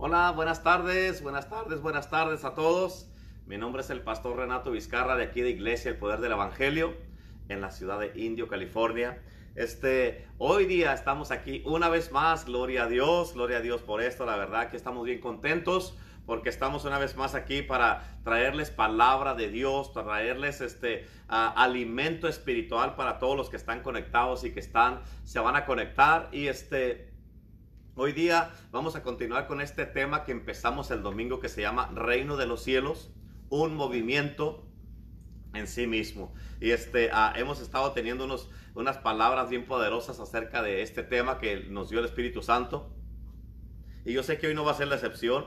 Hola, buenas tardes, buenas tardes, buenas tardes a todos. Mi nombre es el pastor Renato Vizcarra de aquí de Iglesia El Poder del Evangelio en la ciudad de Indio, California. Este, hoy día estamos aquí una vez más, gloria a Dios, gloria a Dios por esto, la verdad que estamos bien contentos porque estamos una vez más aquí para traerles palabra de Dios, para traerles este alimento espiritual para todos los que están conectados y que están, se van a conectar y este, Hoy día vamos a continuar con este tema que empezamos el domingo que se llama Reino de los Cielos, un movimiento en sí mismo. Y este, ah, hemos estado teniendo unos, unas palabras bien poderosas acerca de este tema que nos dio el Espíritu Santo. Y yo sé que hoy no va a ser la excepción.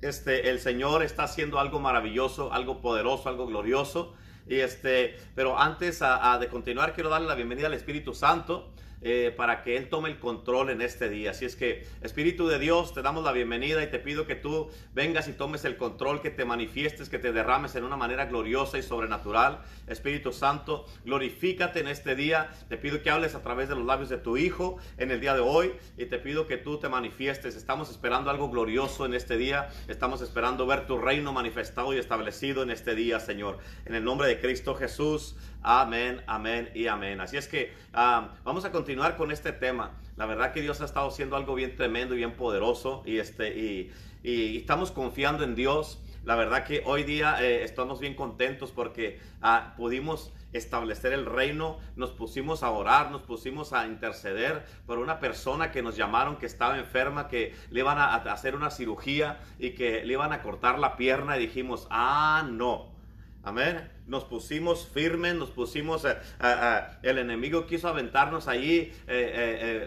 Este, el Señor está haciendo algo maravilloso, algo poderoso, algo glorioso. Y este, pero antes ah, ah, de continuar, quiero darle la bienvenida al Espíritu Santo. Eh, para que Él tome el control en este día. Así es que, Espíritu de Dios, te damos la bienvenida y te pido que tú vengas y tomes el control, que te manifiestes, que te derrames en una manera gloriosa y sobrenatural. Espíritu Santo, glorifícate en este día. Te pido que hables a través de los labios de tu Hijo en el día de hoy y te pido que tú te manifiestes. Estamos esperando algo glorioso en este día. Estamos esperando ver tu reino manifestado y establecido en este día, Señor. En el nombre de Cristo Jesús. Amén, amén y amén. Así es que ah, vamos a continuar con este tema. La verdad que Dios ha estado haciendo algo bien tremendo y bien poderoso y, este, y, estamos confiando en Dios. La verdad que hoy día eh, estamos bien contentos porque ah, pudimos establecer el reino, nos pusimos a orar, nos pusimos a interceder por una persona que nos llamaron que estaba enferma, que le iban a hacer una cirugía y que le iban a cortar la pierna y dijimos, ah, no, amén nos pusimos firmes, nos pusimos, eh, eh, eh, el enemigo quiso aventarnos allí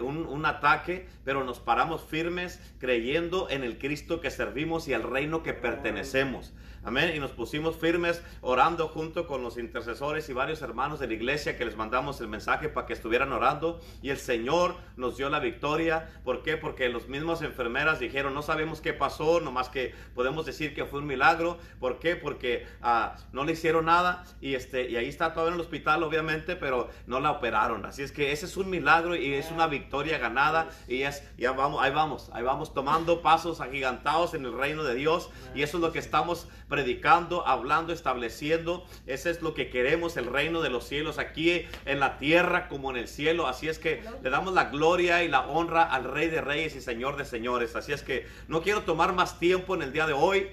un, un, ataque, pero nos paramos firmes creyendo en el Cristo que servimos y al reino que pertenecemos. Amén. Y nos pusimos firmes orando junto con los intercesores y varios hermanos de la iglesia que les mandamos el mensaje para que estuvieran orando. Y el Señor nos dio la victoria. ¿Por qué? Porque los mismos enfermeras dijeron, no sabemos qué pasó, nomás que podemos decir que fue un milagro. ¿Por qué? Porque ah, no le hicieron nada y, este, y ahí está todavía en el hospital, obviamente, pero no la operaron. Así es que ese es un milagro y es una victoria ganada. Y es, ya vamos, ahí vamos, ahí vamos tomando pasos agigantados en el reino de Dios. Y eso es lo que estamos predicando, hablando, estableciendo. Ese es lo que queremos, el reino de los cielos aquí en la tierra como en el cielo. Así es que le damos la gloria y la honra al Rey de Reyes y Señor de Señores. Así es que no quiero tomar más tiempo en el día de hoy.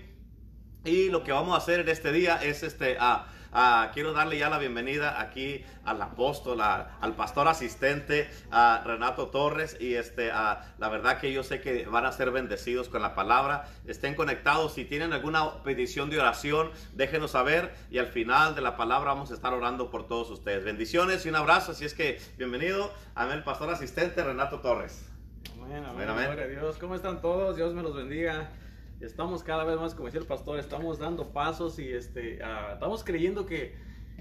Y lo que vamos a hacer en este día es este, a Ah, quiero darle ya la bienvenida aquí al apóstol, al pastor asistente, a Renato Torres. Y este, la verdad que yo sé que van a ser bendecidos con la palabra. Estén conectados. Si tienen alguna petición de oración, déjenos saber. Y al final de la palabra vamos a estar orando por todos ustedes. Bendiciones y un abrazo. Así es que bienvenido a el pastor asistente Renato Torres. Amén, amén, amén. Dios. ¿Cómo están todos? Dios me los bendiga estamos cada vez más, como decía el pastor, estamos dando pasos y este, ah, estamos creyendo que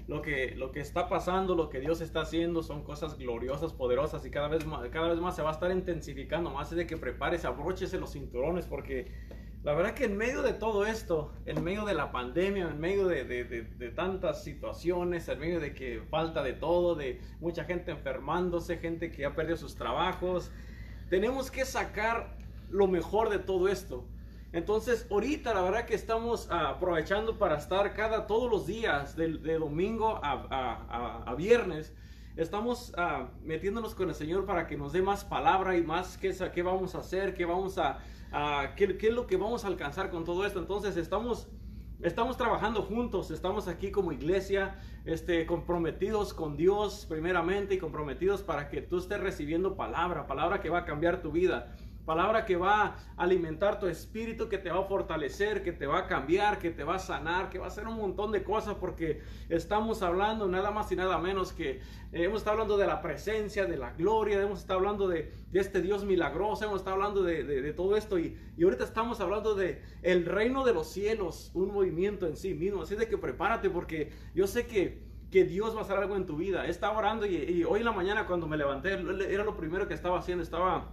lo, que lo que está pasando, lo que Dios está haciendo son cosas gloriosas, poderosas y cada vez más, cada vez más se va a estar intensificando. Más de que prepárese, abróchese los cinturones porque la verdad que en medio de todo esto, en medio de la pandemia, en medio de, de, de, tantas situaciones, en medio de que falta de todo, de mucha gente enfermándose, gente que ha perdido sus trabajos, tenemos que sacar lo mejor de todo esto. Entonces, ahorita la verdad que estamos ah, aprovechando para estar cada, todos los días, de, domingo a, viernes, estamos ah, metiéndonos con el Señor para que nos dé más palabra y más qué, qué vamos a hacer, qué vamos a, qué, qué, es lo que vamos a alcanzar con todo esto. Entonces, estamos, estamos trabajando juntos, estamos aquí como iglesia, este, comprometidos con Dios primeramente y comprometidos para que tú estés recibiendo palabra, palabra que va a cambiar tu vida palabra que va a alimentar tu espíritu, que te va a fortalecer, que te va a cambiar, que te va a sanar, que va a hacer un montón de cosas porque estamos hablando nada más y nada menos que eh, hemos estado hablando de la presencia, de la gloria, hemos estado hablando de, este Dios milagroso, hemos estado hablando de, todo esto y, ahorita estamos hablando de el reino de los cielos, un movimiento en sí mismo. Así de que prepárate porque yo sé que que Dios va a hacer algo en tu vida. Estaba orando y, y, hoy en la mañana cuando me levanté, era lo primero que estaba haciendo, estaba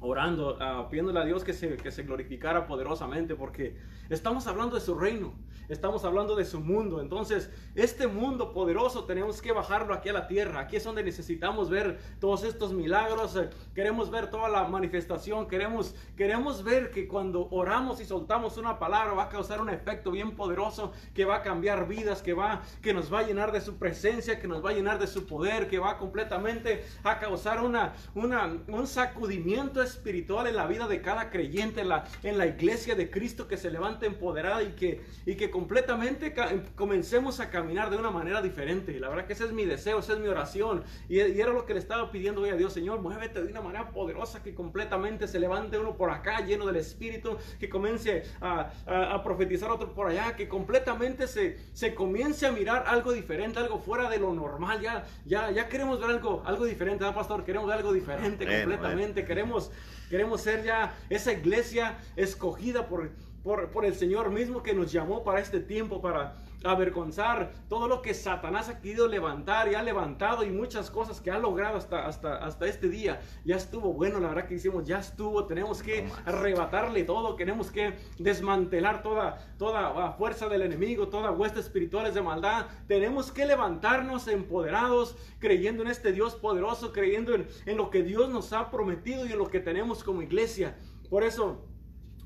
orando, uh, pidiéndole a Dios que se, que se glorificara poderosamente, porque estamos hablando de su reino, estamos hablando de su mundo. Entonces, este mundo poderoso tenemos que bajarlo aquí a la tierra. Aquí es donde necesitamos ver todos estos milagros, eh, queremos ver toda la manifestación, queremos, queremos ver que cuando oramos y soltamos una palabra va a causar un efecto bien poderoso, que va a cambiar vidas, que, va, que nos va a llenar de su presencia, que nos va a llenar de su poder, que va completamente a causar una, una, un sacudimiento espiritual en la vida de cada creyente, en la, en la iglesia de Cristo que se levanta empoderada y que, y que completamente comencemos a caminar de una manera diferente. La verdad que ese es mi deseo, esa es mi oración. Y, era lo que le estaba pidiendo hoy a Dios, Señor, muévete de una manera poderosa que completamente se levante uno por acá lleno del Espíritu, que comience a, a, profetizar otro por allá, que completamente se, se comience a mirar algo diferente, algo fuera de lo normal. Ya, ya, ya queremos ver algo, algo diferente, ¿verdad, pastor? Queremos ver algo diferente completamente. Queremos, queremos ser ya esa iglesia escogida por por, el Señor mismo que nos llamó para este tiempo, para avergonzar todo lo que Satanás ha querido levantar y ha levantado y muchas cosas que ha logrado hasta, hasta, hasta este día. Ya estuvo bueno, la verdad que hicimos, ya estuvo, tenemos que arrebatarle todo, tenemos que desmantelar toda, toda fuerza del enemigo, todas huestes espirituales de maldad. Tenemos que levantarnos empoderados, creyendo en este Dios poderoso, creyendo en, en lo que Dios nos ha prometido y en lo que tenemos como iglesia. Por eso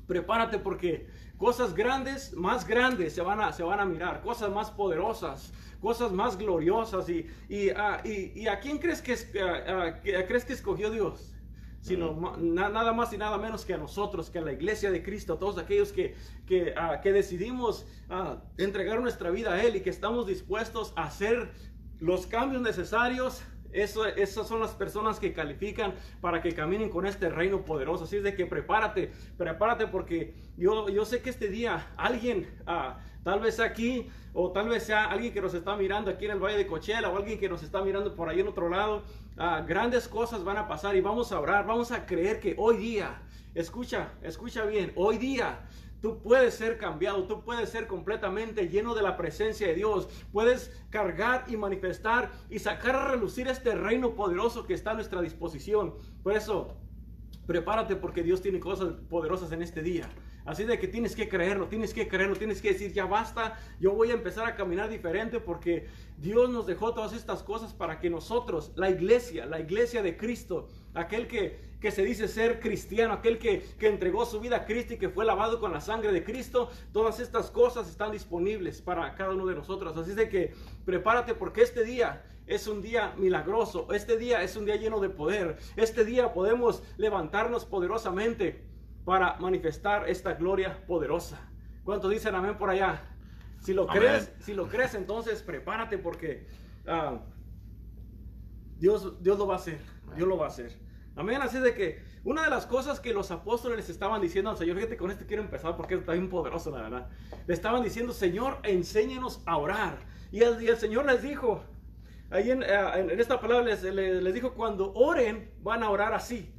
prepárate porque cosas grandes, más grandes se van a, se van a mirar, cosas más poderosas, cosas más gloriosas. ¿Y, y, ah, y, a quién crees que, uh, crees que escogió Dios? Sino nada más y nada menos que a nosotros, que a la iglesia de Cristo, a todos aquellos que, que, que decidimos entregar nuestra vida a Él y que estamos dispuestos a hacer los cambios necesarios eso, esas son las personas que califican para que caminen con este reino poderoso. Así es de que prepárate, prepárate porque yo, yo sé que este día alguien, ah, tal vez aquí, o tal vez sea alguien que nos está mirando aquí en el Valle de Cochela, o alguien que nos está mirando por ahí en otro lado, ah, grandes cosas van a pasar y vamos a orar, vamos a creer que hoy día, escucha, escucha bien, hoy día Tú puedes ser cambiado, tú puedes ser completamente lleno de la presencia de Dios. Puedes cargar y manifestar y sacar a relucir este reino poderoso que está a nuestra disposición. Por eso, prepárate porque Dios tiene cosas poderosas en este día. Así de que tienes que creerlo, tienes que creerlo, tienes que decir, ya basta, yo voy a empezar a caminar diferente porque Dios nos dejó todas estas cosas para que nosotros, la iglesia, la iglesia de Cristo, aquel que, que se dice ser cristiano, aquel que, que entregó su vida a Cristo y que fue lavado con la sangre de Cristo, todas estas cosas están disponibles para cada uno de nosotros. Así de que prepárate porque este día es un día milagroso, este día es un día lleno de poder, este día podemos levantarnos poderosamente para manifestar esta gloria poderosa. ¿Cuántos dicen amén por allá? Si lo crees, si lo crees, entonces prepárate porque ah, Dios, Dios lo va a hacer. Dios lo va a hacer. Amén. Así de que una de las cosas que los apóstoles estaban diciendo al Señor, fíjate con este quiero empezar porque está bien poderoso, la verdad. Le estaban diciendo, Señor, enséñanos a orar. Y el, Señor les dijo, ahí en, ah, esta palabra les, les dijo, cuando oren, van a orar así.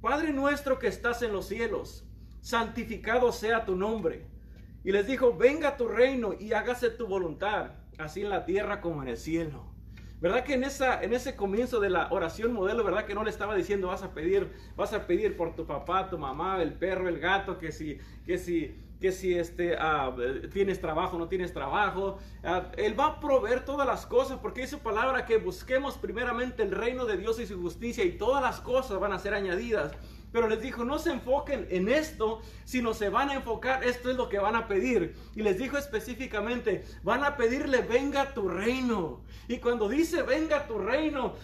Padre nuestro que estás en los cielos, santificado sea tu nombre. Y les dijo, venga tu reino y hágase tu voluntad, así en la tierra como en el cielo. ¿Verdad que en, esa, en ese comienzo de la oración modelo, verdad que no le estaba diciendo vas a pedir, vas a pedir por tu papá, tu mamá, el perro, el gato, que si, que si, que si este, ah, tienes trabajo, no tienes trabajo. Ah, él va a proveer todas las cosas porque su palabra que busquemos primeramente el reino de Dios y su justicia y todas las cosas van a ser añadidas. Pero les dijo, no se enfoquen en esto, sino se van a enfocar, esto es lo que van a pedir. Y les dijo específicamente, van a pedirle, venga tu reino. Y cuando dice, venga tu reino,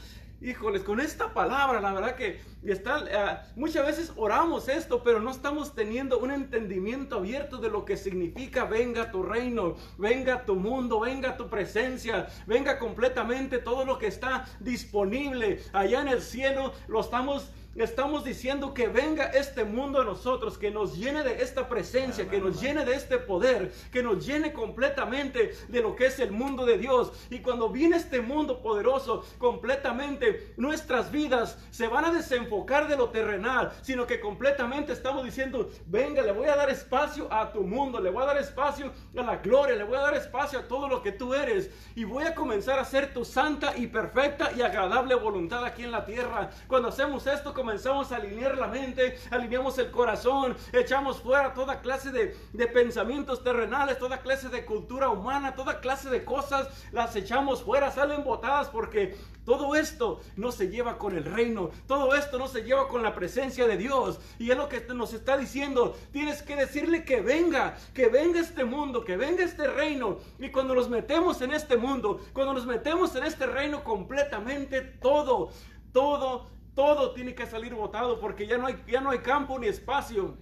híjoles, con esta palabra, la verdad que está, eh, muchas veces oramos esto, pero no estamos teniendo un entendimiento abierto de lo que significa venga tu reino, venga tu mundo, venga tu presencia, venga completamente todo lo que está disponible allá en el cielo, lo estamos estamos diciendo que venga este mundo a nosotros, que nos llene de esta presencia, que nos llene de este poder, que nos llene completamente de lo que es el mundo de Dios. Y cuando viene este mundo poderoso completamente, nuestras vidas se van a desenfocar de lo terrenal, sino que completamente estamos diciendo, venga, le voy a dar espacio a tu mundo, le voy a dar espacio a la gloria, le voy a dar espacio a todo lo que tú eres y voy a comenzar a hacer tu santa y perfecta y agradable voluntad aquí en la tierra. Cuando hacemos esto, comenzamos a alinear la mente, alineamos el corazón, echamos fuera toda clase de, de pensamientos terrenales, toda clase de cultura humana, toda clase de cosas, las echamos fuera, salen botadas porque todo esto no se lleva con el reino, todo esto no se lleva con la presencia de Dios. Y es lo que nos está diciendo, tienes que decirle que venga, que venga este mundo, que venga este reino. Y cuando nos metemos en este mundo, cuando nos metemos en este reino completamente, todo, todo, todo tiene que salir botado porque ya no hay, ya no hay campo ni espacio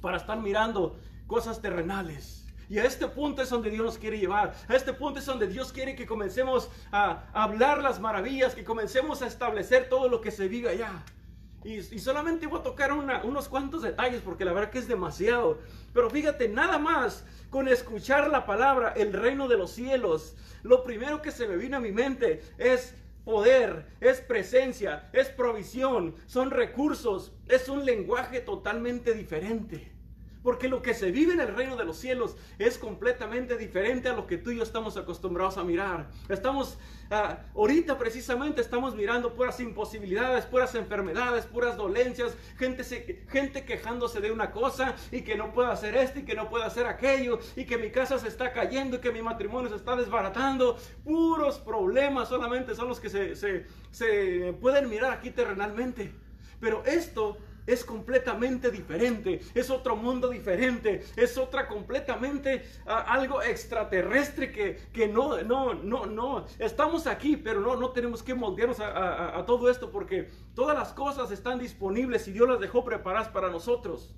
para estar mirando cosas terrenales. Y a este punto es donde Dios nos quiere llevar. A este punto es donde Dios quiere que comencemos a hablar las maravillas, que comencemos a establecer todo lo que se vive allá. Y, solamente voy a tocar unos cuantos detalles porque la verdad que es demasiado. Pero fíjate, nada más con escuchar la palabra, el reino de los cielos, lo primero que se me vino a mi mente es poder, es presencia, es provisión, son recursos, es un lenguaje totalmente diferente. Porque lo que se vive en el reino de los cielos es completamente diferente a lo que tú y yo estamos acostumbrados a mirar. Estamos, ah, ahorita precisamente estamos mirando puras imposibilidades, puras enfermedades, puras dolencias, gente, gente quejándose de una cosa y que no puede hacer esto y que no puede hacer aquello y que mi casa se está cayendo y que mi matrimonio se está desbaratando. Puros problemas solamente son los que se, se, se pueden mirar aquí terrenalmente. Pero esto es completamente diferente, es otro mundo diferente, es otra completamente ah, algo extraterrestre que, que, no, no, no, no, estamos aquí, pero no, no tenemos que moldearnos a, a todo esto porque todas las cosas están disponibles y Dios las dejó preparadas para nosotros.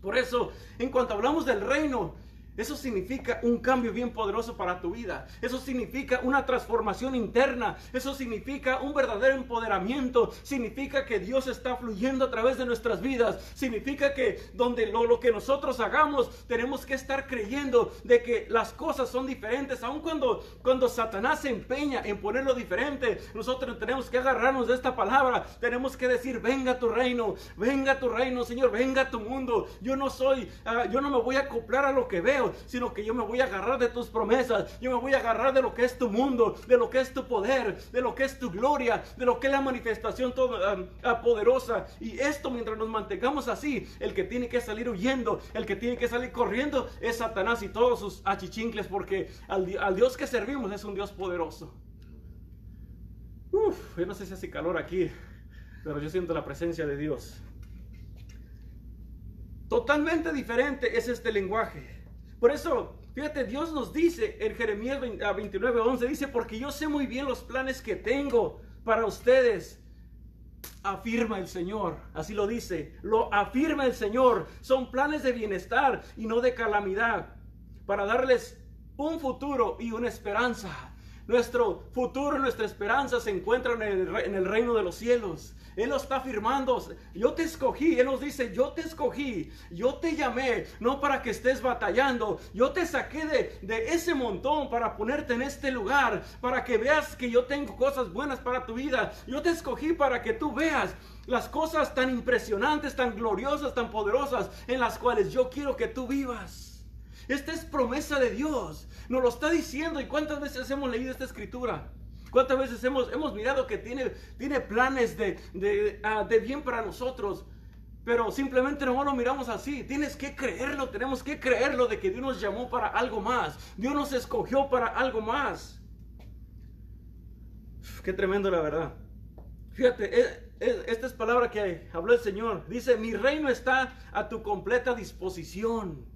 Por eso, en cuanto hablamos del reino, eso significa un cambio bien poderoso para tu vida. Eso significa una transformación interna. Eso significa un verdadero empoderamiento. Significa que Dios está fluyendo a través de nuestras vidas. Significa que donde lo, que nosotros hagamos tenemos que estar creyendo de que las cosas son diferentes. Aun cuando, cuando Satanás se empeña en ponerlo diferente, nosotros tenemos que agarrarnos de esta palabra. Tenemos que decir, venga tu reino, venga tu reino, Señor, venga tu mundo. Yo no soy, uh, yo no me voy a acoplar a lo que veo sino que yo me voy a agarrar de tus promesas, yo me voy a agarrar de lo que es tu mundo, de lo que es tu poder, de lo que es tu gloria, de lo que es la manifestación toda, ah, poderosa. Y esto mientras nos mantengamos así, el que tiene que salir huyendo, el que tiene que salir corriendo es Satanás y todos sus achichincles, porque al, al Dios que servimos es un Dios poderoso. Uf, yo no sé si hace calor aquí, pero yo siento la presencia de Dios. Totalmente diferente es este lenguaje. Por eso, fíjate, Dios nos dice en Jeremías 29, 11, dice, porque yo sé muy bien los planes que tengo para ustedes. Afirma el Señor, así lo dice, lo afirma el Señor. Son planes de bienestar y no de calamidad, para darles un futuro y una esperanza. Nuestro futuro, nuestra esperanza se encuentra en el, en el reino de los cielos. Él lo está afirmando. Yo te escogí. Él nos dice, yo te escogí. Yo te llamé. No para que estés batallando. Yo te saqué de, de ese montón para ponerte en este lugar. Para que veas que yo tengo cosas buenas para tu vida. Yo te escogí para que tú veas las cosas tan impresionantes, tan gloriosas, tan poderosas en las cuales yo quiero que tú vivas. Esta es promesa de Dios. Nos lo está diciendo. ¿Y cuántas veces hemos leído esta escritura? ¿Cuántas veces hemos, hemos mirado que tiene, tiene planes de, de, ah, de bien para nosotros? Pero simplemente no lo miramos así. Tienes que creerlo, tenemos que creerlo de que Dios nos llamó para algo más. Dios nos escogió para algo más. qué tremendo la verdad. Fíjate, esta es palabra que habló el Señor. Dice, mi reino está a tu completa disposición.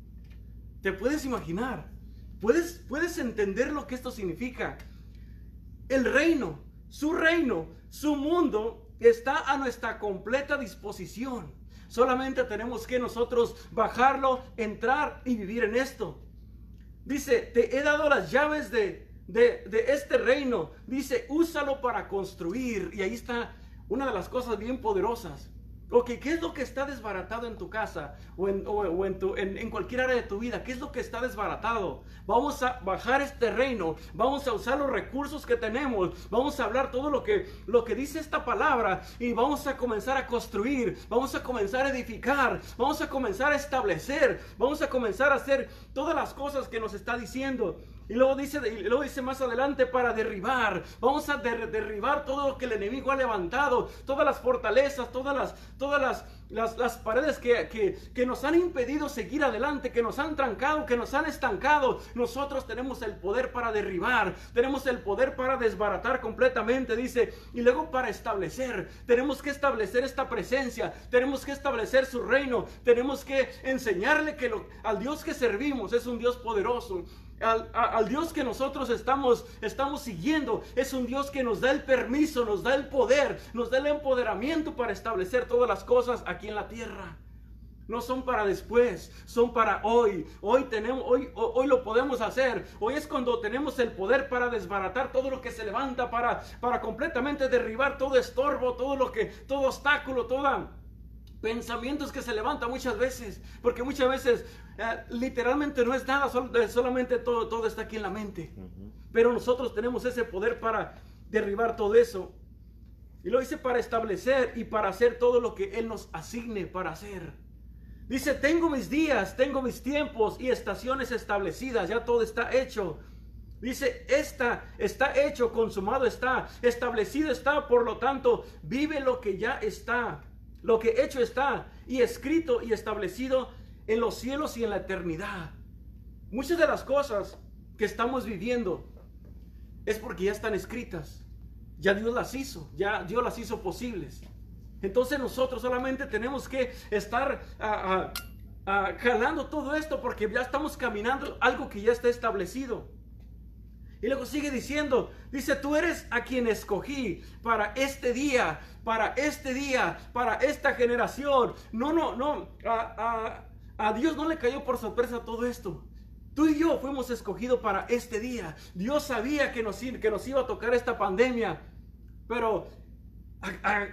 ¿Te puedes imaginar? ¿Puedes, puedes entender lo que esto significa? El reino, su reino, su mundo está a nuestra completa disposición. Solamente tenemos que nosotros bajarlo, entrar y vivir en esto. Dice, te he dado las llaves de, de, de, este reino. Dice, úsalo para construir. Y ahí está una de las cosas bien poderosas. Ok, ¿qué es lo que está desbaratado en tu casa o, en, en, cualquier área de tu vida? ¿Qué es lo que está desbaratado? Vamos a bajar este reino, vamos a usar los recursos que tenemos, vamos a hablar todo lo que, lo que dice esta palabra y vamos a comenzar a construir, vamos a comenzar a edificar, vamos a comenzar a establecer, vamos a comenzar a hacer todas las cosas que nos está diciendo. Y luego dice, luego dice más adelante para derribar. Vamos a der, derribar todo lo que el enemigo ha levantado, todas las fortalezas, todas las, todas las, las, las paredes que, que, que, nos han impedido seguir adelante, que nos han trancado, que nos han estancado. Nosotros tenemos el poder para derribar, tenemos el poder para desbaratar completamente, dice. Y luego para establecer, tenemos que establecer esta presencia, tenemos que establecer su reino, tenemos que enseñarle que lo, al Dios que servimos es un Dios poderoso. Al, Dios que nosotros estamos, estamos siguiendo. Es un Dios que nos da el permiso, nos da el poder, nos da el empoderamiento para establecer todas las cosas aquí en la tierra. No son para después, son para hoy. Hoy tenemos, hoy, hoy lo podemos hacer. Hoy es cuando tenemos el poder para desbaratar todo lo que se levanta, para, para completamente derribar todo estorbo, todo lo que, todo obstáculo, toda pensamientos que se levantan muchas veces, porque muchas veces eh, literalmente no es nada, solamente todo, todo está aquí en la mente. Uh -huh. Pero nosotros tenemos ese poder para derribar todo eso. Y lo dice para establecer y para hacer todo lo que Él nos asigne para hacer. Dice, tengo mis días, tengo mis tiempos y estaciones establecidas, ya todo está hecho. Dice, esta está hecho, consumado está, establecido está, por lo tanto, vive lo que ya está. Lo que hecho está y escrito y establecido en los cielos y en la eternidad. Muchas de las cosas que estamos viviendo es porque ya están escritas. Ya Dios las hizo, ya Dios las hizo posibles. Entonces nosotros solamente tenemos que estar uh, uh, uh, jalando todo esto porque ya estamos caminando algo que ya está establecido. Y luego sigue diciendo, dice, tú eres a quien escogí para este día, para este día, para esta generación. No, no, no, a, a, a Dios no le cayó por sorpresa todo esto. Tú y yo fuimos escogidos para este día. Dios sabía que nos, que nos iba a tocar esta pandemia. Pero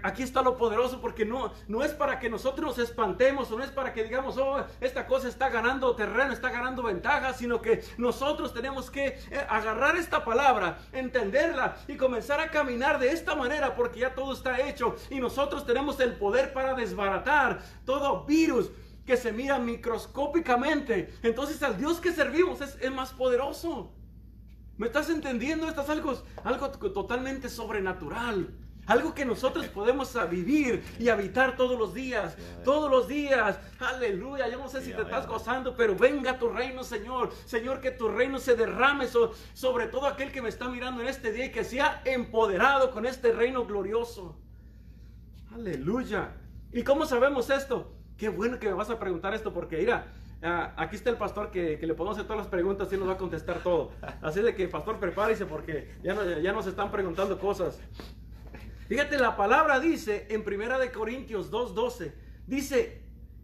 Aquí está lo poderoso porque no, no es para que nosotros nos espantemos o no es para que digamos, oh, esta cosa está ganando terreno, está ganando ventaja, sino que nosotros tenemos que eh, agarrar esta palabra, entenderla y comenzar a caminar de esta manera porque ya todo está hecho y nosotros tenemos el poder para desbaratar todo virus que se mira microscópicamente. Entonces al Dios que servimos es, es más poderoso. ¿Me estás entendiendo? Esto es algo, algo totalmente sobrenatural. Algo que nosotros podemos vivir y habitar todos los días, todos los días. Aleluya. Yo no sé si te estás gozando, pero venga tu reino, Señor. Señor, que tu reino se derrame sobre todo aquel que me está mirando en este día y que sea empoderado con este reino glorioso. Aleluya. ¿Y cómo sabemos esto? Qué bueno que me vas a preguntar esto porque mira, aquí está el pastor que, que, le podemos hacer todas las preguntas y nos va a contestar todo. Así de que, pastor, prepárese porque ya, no, ya nos están preguntando cosas. Fíjate, la palabra dice en Primera de Corintios 2:12, dice,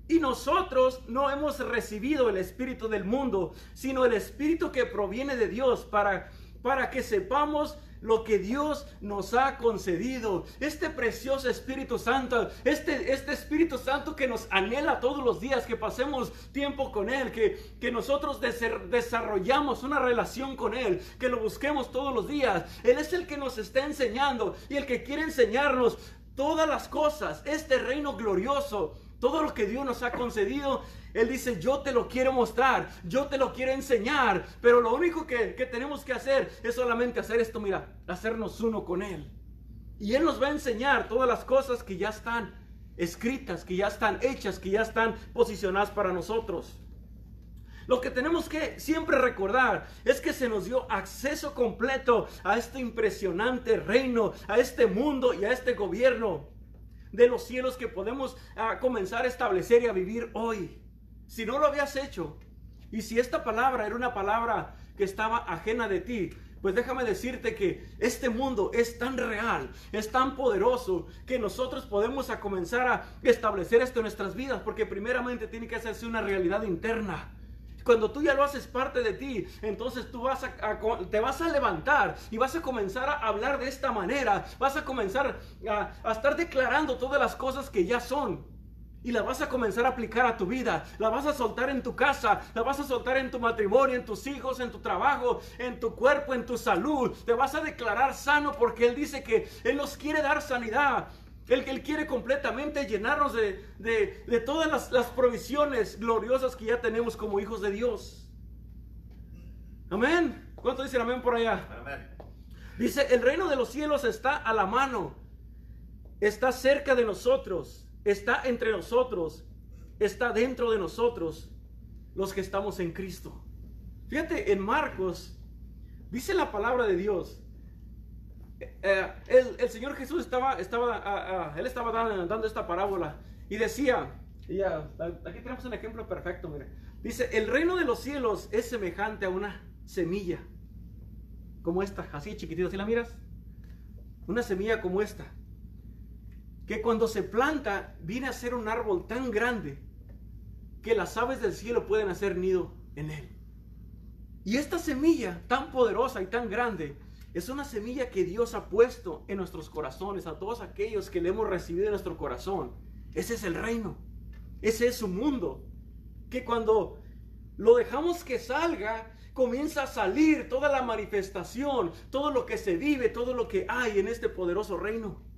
"Y nosotros no hemos recibido el espíritu del mundo, sino el espíritu que proviene de Dios para para que sepamos lo que Dios nos ha concedido. Este precioso Espíritu Santo, este, este Espíritu Santo que nos anhela todos los días, que pasemos tiempo con Él, que, que nosotros desarrollamos una relación con Él, que lo busquemos todos los días. Él es el que nos está enseñando y el que quiere enseñarnos todas las cosas, este reino glorioso todo lo que Dios nos ha concedido, Él dice, yo te lo quiero mostrar, yo te lo quiero enseñar, pero lo único que, que, tenemos que hacer es solamente hacer esto, mira, hacernos uno con Él. Y Él nos va a enseñar todas las cosas que ya están escritas, que ya están hechas, que ya están posicionadas para nosotros. Lo que tenemos que siempre recordar es que se nos dio acceso completo a este impresionante reino, a este mundo y a este gobierno de los cielos que podemos uh, comenzar a establecer y a vivir hoy. Si no lo habías hecho, y si esta palabra era una palabra que estaba ajena de ti, pues déjame decirte que este mundo es tan real, es tan poderoso, que nosotros podemos a comenzar a establecer esto en nuestras vidas, porque primeramente tiene que hacerse una realidad interna. Cuando tú ya lo haces parte de ti, entonces tú vas a, te vas a levantar y vas a comenzar a hablar de esta manera. Vas a comenzar a, a estar declarando todas las cosas que ya son. Y la vas a comenzar a aplicar a tu vida. La vas a soltar en tu casa. La vas a soltar en tu matrimonio, en tus hijos, en tu trabajo, en tu cuerpo, en tu salud. Te vas a declarar sano porque Él dice que Él nos quiere dar sanidad. Él, él quiere completamente llenarnos de, de, todas las, las, provisiones gloriosas que ya tenemos como hijos de Dios. Amén. ¿Cuánto dicen amén por allá? Amén. Dice, el reino de los cielos está a la mano. Está cerca de nosotros está entre nosotros, está dentro de nosotros, los que estamos en Cristo. Fíjate, en Marcos dice la palabra de Dios. Eh, el, Señor Jesús estaba, estaba, ah, ah, él estaba dando, esta parábola y decía, y aquí tenemos un ejemplo perfecto, mire. Dice, el reino de los cielos es semejante a una semilla, como esta, así chiquitita, si la miras? Una semilla como esta que cuando se planta viene a ser un árbol tan grande que las aves del cielo pueden hacer nido en él. Y esta semilla tan poderosa y tan grande es una semilla que Dios ha puesto en nuestros corazones, a todos aquellos que le hemos recibido en nuestro corazón. Ese es el reino, ese es su mundo, que cuando lo dejamos que salga, comienza a salir toda la manifestación, todo lo que se vive, todo lo que hay en este poderoso reino.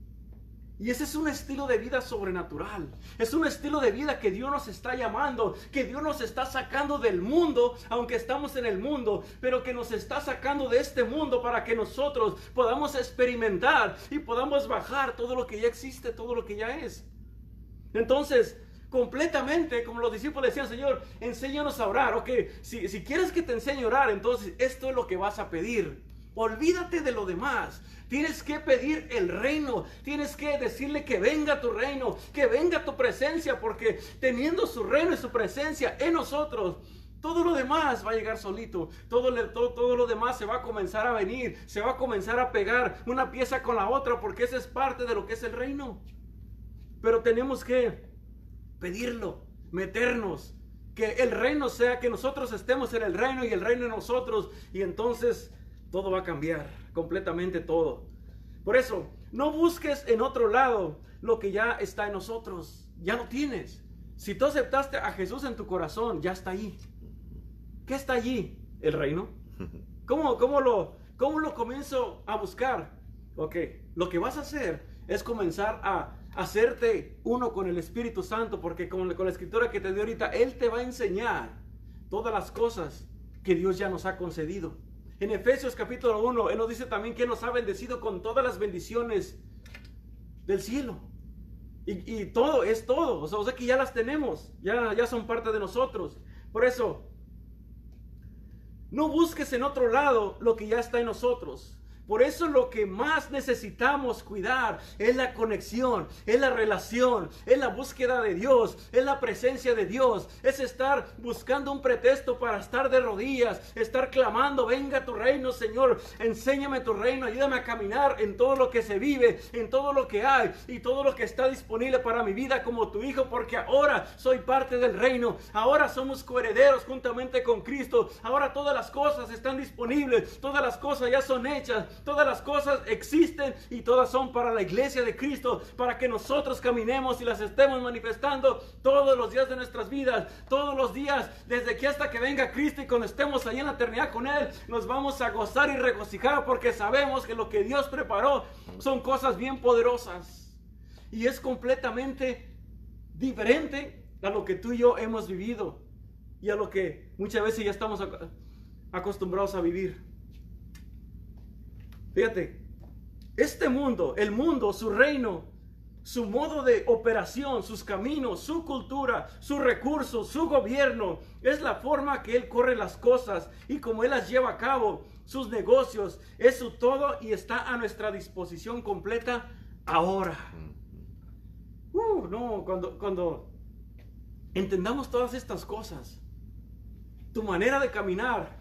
Y ese es un estilo de vida sobrenatural. Es un estilo de vida que Dios nos está llamando, que Dios nos está sacando del mundo, aunque estamos en el mundo, pero que nos está sacando de este mundo para que nosotros podamos experimentar y podamos bajar todo lo que ya existe, todo lo que ya es. Entonces, completamente, como los discípulos decían, Señor, enséñanos a orar. Ok, si, si quieres que te enseñe a orar, entonces esto es lo que vas a pedir. Olvídate de lo demás. Tienes que pedir el reino. Tienes que decirle que venga tu reino, que venga tu presencia, porque teniendo su reino y su presencia en nosotros, todo lo demás va a llegar solito. Todo, todo, lo demás se va a comenzar a venir. Se va a comenzar a pegar una pieza con la otra porque esa es parte de lo que es el reino. Pero tenemos que pedirlo, meternos. Que el reino sea, que nosotros estemos en el reino y el reino en nosotros. Y entonces todo va a cambiar, completamente todo. Por eso, no busques en otro lado lo que ya está en nosotros, ya lo tienes. Si tú aceptaste a Jesús en tu corazón, ya está ahí. ¿Qué está allí? El reino. ¿Cómo, cómo, lo, cómo lo comienzo a buscar? Ok, lo que vas a hacer es comenzar a hacerte uno con el Espíritu Santo, porque con, con la escritura que te dio ahorita, Él te va a enseñar todas las cosas que Dios ya nos ha concedido. En Efesios capítulo 1, Él nos dice también que nos ha bendecido con todas las bendiciones del cielo. Y, todo, es todo. O sea, que ya las tenemos, ya, ya son parte de nosotros. Por eso, no busques en otro lado lo que ya está en nosotros. Por eso lo que más necesitamos cuidar es la conexión, es la relación, es la búsqueda de Dios, es la presencia de Dios, es estar buscando un pretexto para estar de rodillas, estar clamando, venga tu reino, Señor, enséñame tu reino, ayúdame a caminar en todo lo que se vive, en todo lo que hay y todo lo que está disponible para mi vida como tu hijo, porque ahora soy parte del reino, ahora somos coherederos juntamente con Cristo, ahora todas las cosas están disponibles, todas las cosas ya son hechas, Todas las cosas existen y todas son para la iglesia de Cristo, para que nosotros caminemos y las estemos manifestando todos los días de nuestras vidas, todos los días, desde que hasta que venga Cristo y cuando estemos allá en la eternidad con Él, nos vamos a gozar y regocijar porque sabemos que lo que Dios preparó son cosas bien poderosas y es completamente diferente a lo que tú y yo hemos vivido y a lo que muchas veces ya estamos acostumbrados a vivir. Fíjate, este mundo, el mundo, su reino, su modo de operación, sus caminos, su cultura, sus recursos, su gobierno, es la forma que Él corre las cosas y como Él las lleva a cabo, sus negocios, es su todo y está a nuestra disposición completa ahora. Uh, no, cuando, cuando entendamos todas estas cosas, tu manera de caminar,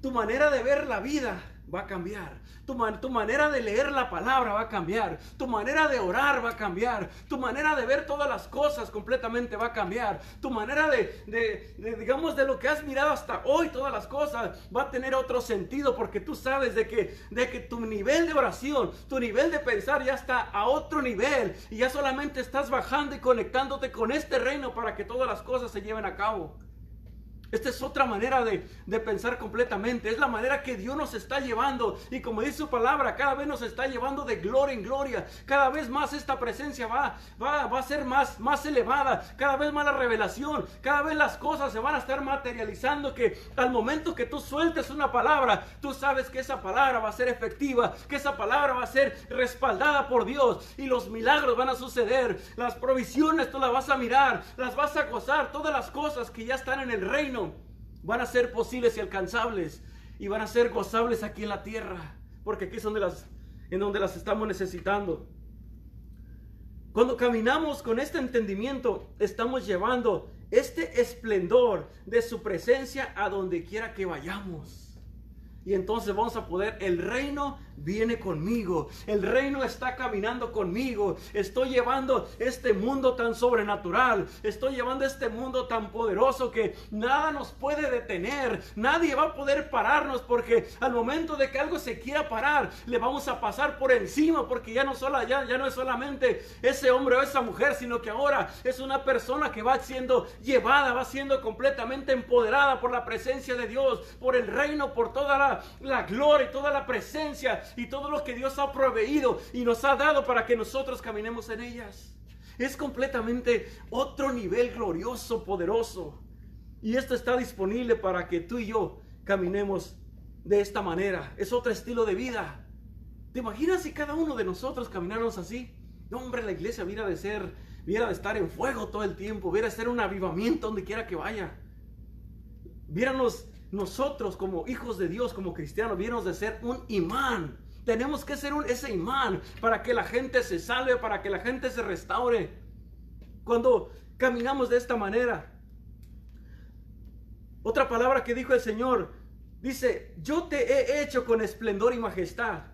tu manera de ver la vida, va a cambiar. Tu, tu, manera de leer la palabra va a cambiar. Tu manera de orar va a cambiar. Tu manera de ver todas las cosas completamente va a cambiar. Tu manera de, de, digamos, de lo que has mirado hasta hoy, todas las cosas, va a tener otro sentido porque tú sabes de que, de que tu nivel de oración, tu nivel de pensar ya está a otro nivel y ya solamente estás bajando y conectándote con este reino para que todas las cosas se lleven a cabo. Esta es otra manera de, pensar completamente. Es la manera que Dios nos está llevando. Y como dice su palabra, cada vez nos está llevando de gloria en gloria. Cada vez más esta presencia va, va, va a ser más, más elevada. Cada vez más la revelación. Cada vez las cosas se van a estar materializando. Que al momento que tú sueltes una palabra, tú sabes que esa palabra va a ser efectiva. Que esa palabra va a ser respaldada por Dios. Y los milagros van a suceder. Las provisiones tú las vas a mirar. Las vas a gozar. Todas las cosas que ya están en el reino van a ser posibles y alcanzables y van a ser gozables aquí en la tierra, porque aquí es donde las, en donde las estamos necesitando. Cuando caminamos con este entendimiento, estamos llevando este esplendor de su presencia a donde quiera que vayamos. Y entonces vamos a poder, el reino viene conmigo. El reino está caminando conmigo. Estoy llevando este mundo tan sobrenatural. Estoy llevando este mundo tan poderoso que nada nos puede detener. Nadie va a poder pararnos porque al momento de que algo se quiera parar, le vamos a pasar por encima porque ya no, sola, ya, ya no es solamente ese hombre o esa mujer, sino que ahora es una persona que va siendo llevada, va siendo completamente empoderada por la presencia de Dios, por el reino, por toda la, la gloria y toda la presencia y todo lo que Dios ha proveído y nos ha dado para que nosotros caminemos en ellas. Es completamente otro nivel glorioso, poderoso. Y esto está disponible para que tú y yo caminemos de esta manera. Es otro estilo de vida. ¿Te imaginas si cada uno de nosotros camináramos así? No, hombre, la iglesia viera de ser, viera de estar en fuego todo el tiempo, viera de ser un avivamiento donde quiera que vaya. Viéramos nosotros como hijos de Dios, como cristianos, viéramos de ser un imán tenemos que ser un, ese imán para que la gente se salve, para que la gente se restaure. Cuando caminamos de esta manera. Otra palabra que dijo el Señor, dice, yo te he hecho con esplendor y majestad.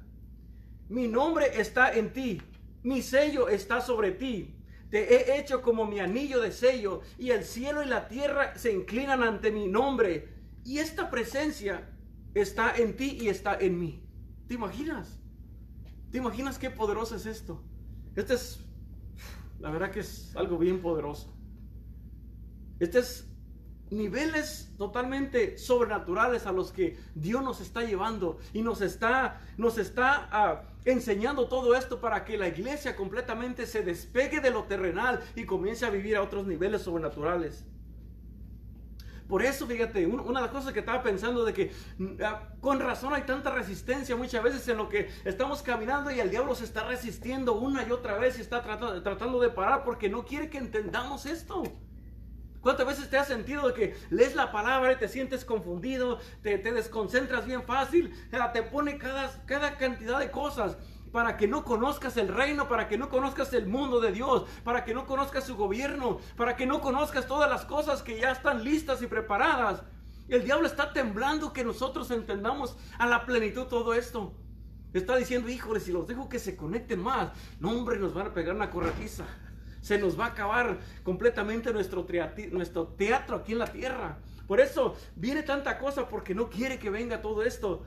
Mi nombre está en ti, mi sello está sobre ti. Te he hecho como mi anillo de sello y el cielo y la tierra se inclinan ante mi nombre. Y esta presencia está en ti y está en mí. ¿Te imaginas? ¿Te imaginas qué poderoso es esto? Este es, la verdad que es algo bien poderoso. Este es niveles totalmente sobrenaturales a los que Dios nos está llevando y nos está, nos está ah, enseñando todo esto para que la iglesia completamente se despegue de lo terrenal y comience a vivir a otros niveles sobrenaturales. Por eso, fíjate, una de las cosas que estaba pensando de que mm, ah, con razón hay tanta resistencia muchas veces en lo que estamos caminando y el diablo se está resistiendo una y otra vez y está tratando, tratando de parar porque no quiere que entendamos esto. ¿Cuántas veces te has sentido de que lees la palabra y te sientes confundido, te, te desconcentras bien fácil, te pone cada, cada cantidad de cosas? Para que no conozcas el reino, para que no conozcas el mundo de Dios, para que no conozcas su gobierno, para que no conozcas todas las cosas que ya están listas y preparadas. El diablo está temblando que nosotros entendamos a la plenitud todo esto. Está diciendo, híjole, si los dejo que se conecten más, no hombre, nos van a pegar una corretiza. Se nos va a acabar completamente nuestro, nuestro teatro aquí en la tierra. Por eso viene tanta cosa porque no quiere que venga todo esto.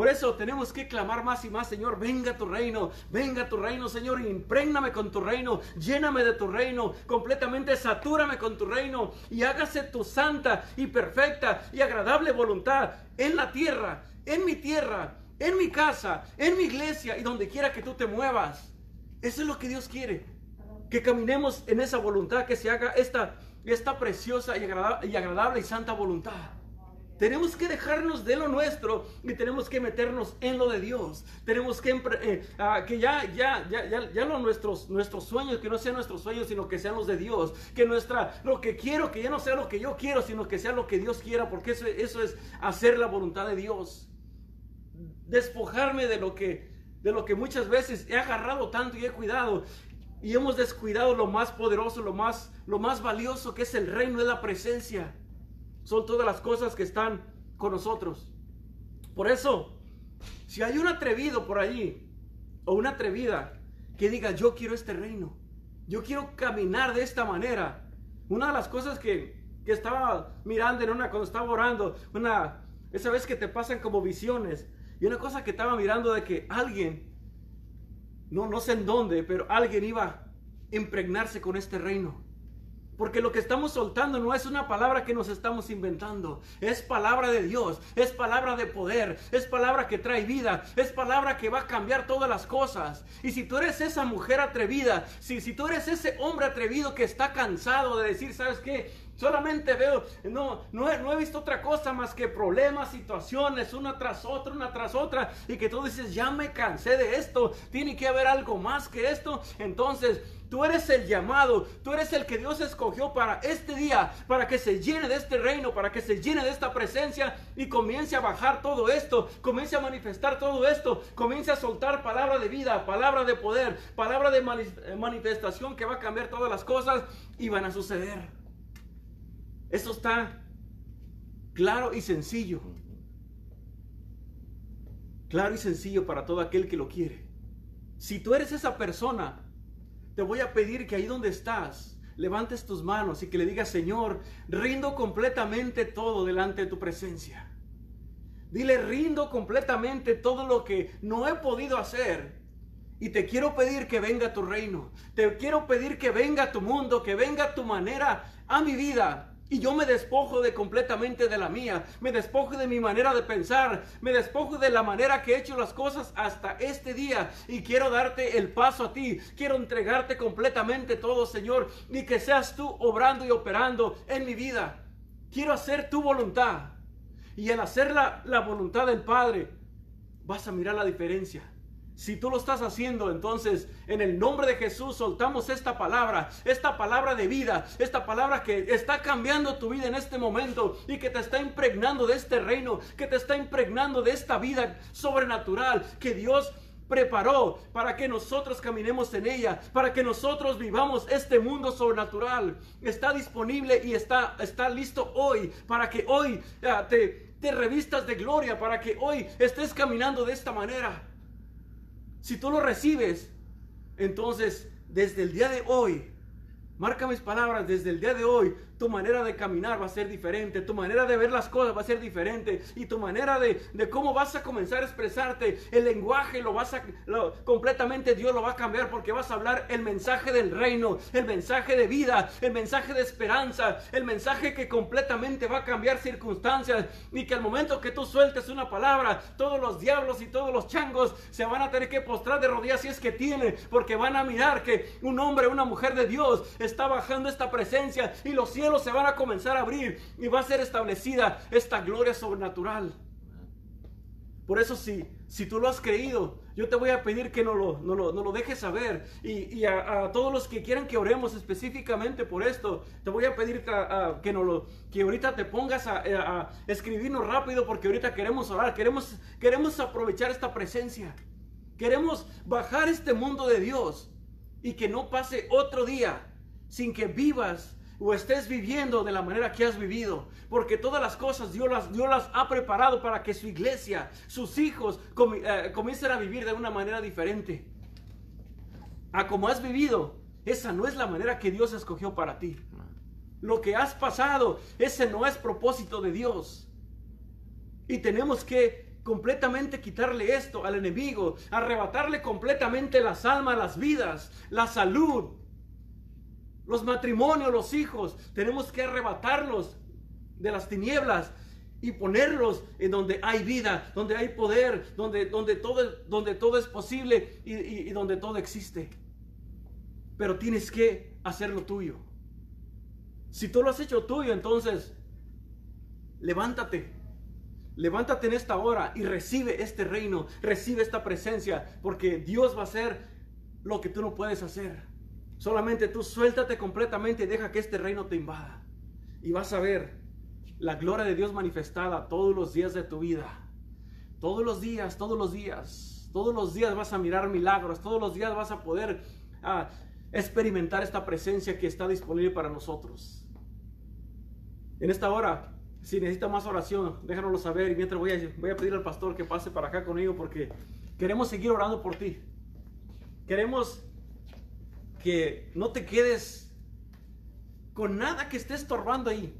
Por eso tenemos que clamar más y más, Señor, venga tu reino, venga tu reino, Señor, imprégname con tu reino, lléname de tu reino, completamente satúrame con tu reino y hágase tu santa y perfecta y agradable voluntad en la tierra, en mi tierra, en mi casa, en mi iglesia y donde quiera que tú te muevas. Eso es lo que Dios quiere, que caminemos en esa voluntad, que se haga esta, esta preciosa y agradable y santa voluntad. Tenemos que dejarnos de lo nuestro y tenemos que meternos en lo de Dios. Tenemos que, eh, ah, que ya, ya, ya, ya, ya nuestros, nuestros sueños, que no sean nuestros sueños, sino que sean los de Dios. Que nuestra, lo que quiero, que ya no sea lo que yo quiero, sino que sea lo que Dios quiera, porque eso, eso es hacer la voluntad de Dios. Despojarme de lo que, de lo que muchas veces he agarrado tanto y he cuidado y hemos descuidado lo más poderoso, lo más, lo más valioso que es el reino de la presencia son todas las cosas que están con nosotros. Por eso, Si hay un atrevido por allí, o una atrevida, que diga, yo quiero este reino, yo quiero caminar de esta manera. Una de las cosas que, que estaba mirando en una, cuando estaba orando, una, esa vez que te pasan como visiones, y una cosa que estaba mirando de que alguien, no, no sé en dónde, pero alguien iba a impregnarse con este reino. Porque lo que estamos soltando no es una palabra que nos estamos inventando. Es palabra de Dios. Es palabra de poder. Es palabra que trae vida. Es palabra que va a cambiar todas las cosas. Y si tú eres esa mujer atrevida, si, si tú eres ese hombre atrevido que está cansado de decir, ¿sabes qué? Solamente veo, no, no he, no he, visto otra cosa más que problemas, situaciones, una tras otra, una tras otra. Y que tú dices, ya me cansé de esto. Tiene que haber algo más que esto. Entonces, Tú eres el llamado, tú eres el que Dios escogió para este día, para que se llene de este reino, para que se llene de esta presencia y comience a bajar todo esto, comience a manifestar todo esto, comience a soltar palabra de vida, palabra de poder, palabra de manifestación que va a cambiar todas las cosas y van a suceder. Esto está claro y sencillo. Claro y sencillo para todo aquel que lo quiere. Si tú eres esa persona, te voy a pedir que ahí donde estás, levantes tus manos y que le digas, Señor, rindo completamente todo delante de tu presencia. Dile, rindo completamente todo lo que no he podido hacer. Y te quiero pedir que venga tu reino. Te quiero pedir que venga tu mundo, que venga tu manera a mi vida. Y yo me despojo de completamente de la mía, me despojo de mi manera de pensar, me despojo de la manera que he hecho las cosas hasta este día y quiero darte el paso a ti, quiero entregarte completamente todo, Señor, y que seas tú obrando y operando en mi vida. Quiero hacer tu voluntad. Y al hacer la, la voluntad del Padre, vas a mirar la diferencia. Si tú lo estás haciendo, entonces en el nombre de Jesús soltamos esta palabra, esta palabra de vida, esta palabra que está cambiando tu vida en este momento y que te está impregnando de este reino, que te está impregnando de esta vida sobrenatural que Dios preparó para que nosotros caminemos en ella, para que nosotros vivamos este mundo sobrenatural. Está disponible y está, está listo hoy para que hoy ah, te, te revistas de gloria, para que hoy estés caminando de esta manera. Si tú lo recibes, entonces desde el día de hoy, marca mis palabras, desde el día de hoy tu manera de caminar va a ser diferente, tu manera de ver las cosas va a ser diferente y tu manera de, cómo vas a comenzar a expresarte, el lenguaje lo vas a, completamente Dios lo va a cambiar porque vas a hablar el mensaje del reino, el mensaje de vida, el mensaje de esperanza, el mensaje que completamente va a cambiar circunstancias y que al momento que tú sueltes una palabra, todos los diablos y todos los changos se van a tener que postrar de rodillas si es que tiene, porque van a mirar que un hombre, una mujer de Dios está bajando esta presencia y los cielos se van a comenzar a abrir y va a ser establecida esta gloria sobrenatural. Por eso si, si tú lo has creído, yo te voy a pedir que no lo, no lo, no lo dejes saber. Y, a, todos los que quieran que oremos específicamente por esto, te voy a pedir que, no lo, que ahorita te pongas a, a, escribirnos rápido porque ahorita queremos orar, queremos, queremos aprovechar esta presencia. Queremos bajar este mundo de Dios y que no pase otro día sin que vivas o estés viviendo de la manera que has vivido. Porque todas las cosas Dios las, ha preparado para que su iglesia, sus hijos, eh, comiencen a vivir de una manera diferente. A como has vivido, esa no es la manera que Dios escogió para ti. Lo que has pasado, ese no es propósito de Dios. Y tenemos que completamente quitarle esto al enemigo, arrebatarle completamente las almas, las vidas, la salud, los matrimonios, los hijos, tenemos que arrebatarlos de las tinieblas y ponerlos en donde hay vida, donde hay poder, donde, donde, todo, donde todo es posible y, y donde todo existe. Pero tienes que hacerlo tuyo. Si tú lo has hecho tuyo, entonces levántate. Levántate en esta hora y recibe este reino, recibe esta presencia, porque Dios va a hacer lo que tú no puedes hacer. Solamente tú suéltate completamente y deja que este reino te invada. Y vas a ver la gloria de Dios manifestada todos los días de tu vida. Todos los días, todos los días. Todos los días vas a mirar milagros. Todos los días vas a poder ah, experimentar esta presencia que está disponible para nosotros. En esta hora si necesita más oración, déjanoslo saber. Y mientras voy a, voy a pedir al pastor que pase para acá conmigo porque queremos seguir orando por ti. Queremos que no te quedes con nada que esté estorbando ahí.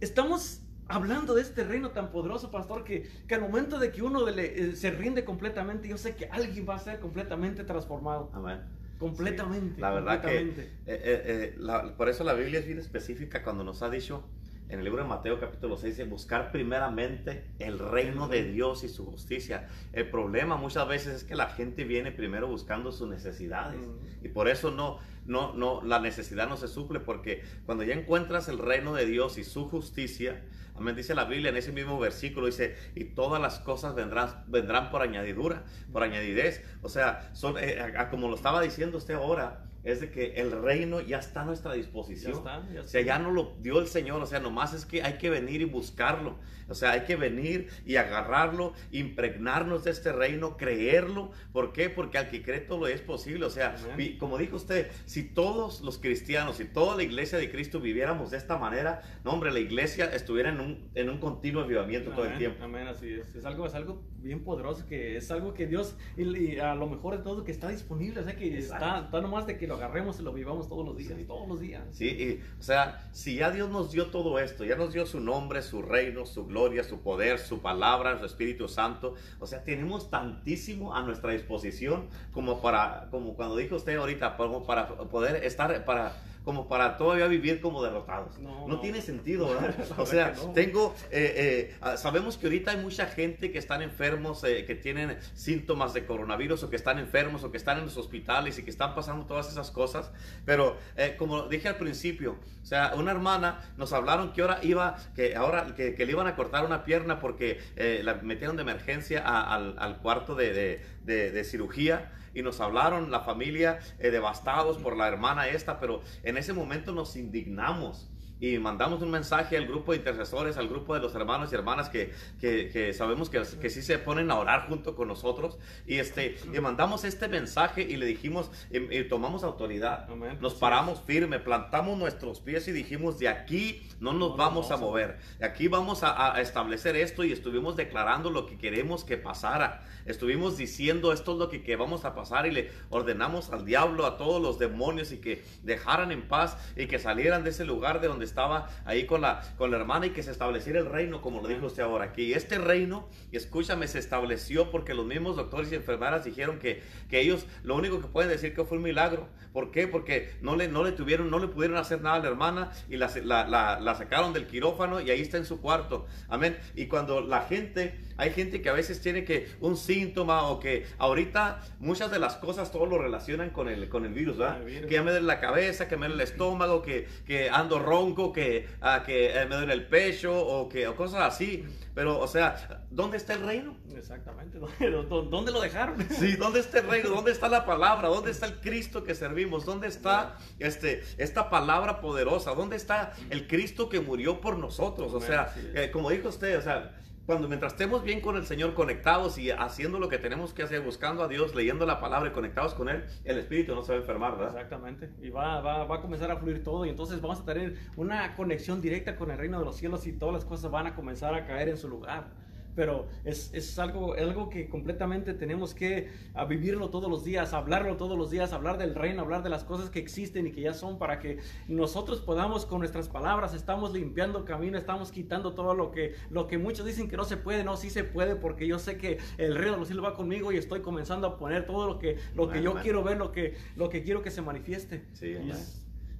Estamos hablando de este reino tan poderoso, pastor, que, que al momento de que uno eh, se rinde completamente, yo sé que alguien va a ser completamente transformado. Amén. Completamente. la verdad que eh, eh, por eso la Biblia es bien específica cuando nos ha dicho en el libro de Mateo capítulo 6 dice buscar primeramente el reino de Dios y su justicia. El problema muchas veces es que la gente viene primero buscando sus necesidades y por eso no no no la necesidad no se suple porque cuando ya encuentras el reino de Dios y su justicia, Amén. Dice la Biblia en ese mismo versículo, dice, y todas las cosas vendrán, vendrán por añadidura, por añadidez. O sea, son, eh, como lo estaba diciendo usted ahora, es de que el reino ya está a nuestra disposición. O sea, ya no lo dio el Señor, o sea, nomás es que hay que venir y buscarlo. O sea, hay que venir y agarrarlo, impregnarnos de este reino, creerlo. ¿Por qué? Porque al que cree todo es posible. O sea, como dijo usted, si todos los cristianos, y toda la iglesia de Cristo viviéramos de esta manera, no, hombre, la iglesia estuviera en un, en un continuo avivamiento todo el tiempo. Amén, así es. Es algo, es algo bien poderoso, que es algo que Dios, y, a lo mejor de todo, que está disponible. O sea, que está, está nomás de que lo agarremos y lo vivamos todos los días, y todos los días. Sí, o sea, si ya Dios nos dio todo esto, ya nos dio su nombre, su reino, su gloria, su poder, su palabra, su Espíritu Santo, o sea, tenemos tantísimo a nuestra disposición como para, como cuando dijo usted ahorita, como para poder estar, para como para todavía vivir como derrotados. No, tiene sentido, ¿verdad? o sea, tengo, eh, eh, ah, sabemos que ahorita hay mucha gente que están enfermos, eh, que tienen síntomas de coronavirus o que están enfermos o que están en los hospitales y que están pasando todas esas cosas, pero como dije al principio, o sea, una hermana nos hablaron que ahora iba, que ahora que, le iban a cortar una pierna porque la metieron de emergencia al, cuarto de, de cirugía y nos hablaron la familia eh, devastados por la hermana esta, pero en ese momento nos indignamos y mandamos un mensaje al grupo de intercesores, al grupo de los hermanos y hermanas que, que, sabemos que, que, sí se ponen a orar junto con nosotros. Y, este, y mandamos este mensaje y le dijimos, y, tomamos autoridad. Nos paramos firme, plantamos nuestros pies y dijimos, de aquí no nos vamos a mover. De aquí vamos a, a, establecer esto y estuvimos declarando lo que queremos que pasara. Estuvimos diciendo esto es lo que, que vamos a pasar y le ordenamos al diablo, a todos los demonios y que dejaran en paz y que salieran de ese lugar de donde estaba ahí con la, con la hermana y que se estableciera el reino, como lo dijo usted ahora aquí. Este reino, escúchame, se estableció porque los mismos doctores y enfermeras dijeron que, que ellos lo único que pueden decir que fue un milagro. ¿Por qué? Porque no le, no le tuvieron, no le pudieron hacer nada a la hermana y la, la, la sacaron del quirófano y ahí está en su cuarto. Amén. Y cuando la gente hay gente que a veces tiene que un síntoma o que ahorita muchas de las cosas todo lo relacionan con el, con el virus, ¿verdad? Que ya me duele la cabeza, que me duele el estómago, que, que ando ronco, que, ah, que eh, me duele el pecho o, que, o cosas así. Pero, o sea, ¿dónde está el reino? Exactamente. ¿Dónde lo dejaron? Sí, ¿dónde está el reino? ¿Dónde está la palabra? ¿Dónde está el Cristo que servimos? ¿Dónde está este, esta palabra poderosa? ¿Dónde está el Cristo que murió por nosotros? O sea, eh, como dijo usted, o sea, cuando mientras estemos bien con el Señor, conectados y haciendo lo que tenemos que hacer, buscando a Dios, leyendo la palabra y conectados con Él, el Espíritu no se va a enfermar, ¿verdad? Exactamente. Y va, va, va a comenzar a fluir todo y entonces vamos a tener una conexión directa con el reino de los cielos y todas las cosas van a comenzar a caer en su lugar pero es, es, algo, algo que completamente tenemos que vivirlo todos los días, hablarlo todos los días, hablar del reino, hablar de las cosas que existen y que ya son para que nosotros podamos con nuestras palabras, estamos limpiando el camino, estamos quitando todo lo que, lo que muchos dicen que no se puede, no, sí se puede, porque yo sé que el reino de los cielos va conmigo y estoy comenzando a poner todo lo que, lo que yo quiero ver, lo que, lo que quiero que se manifieste. Sí,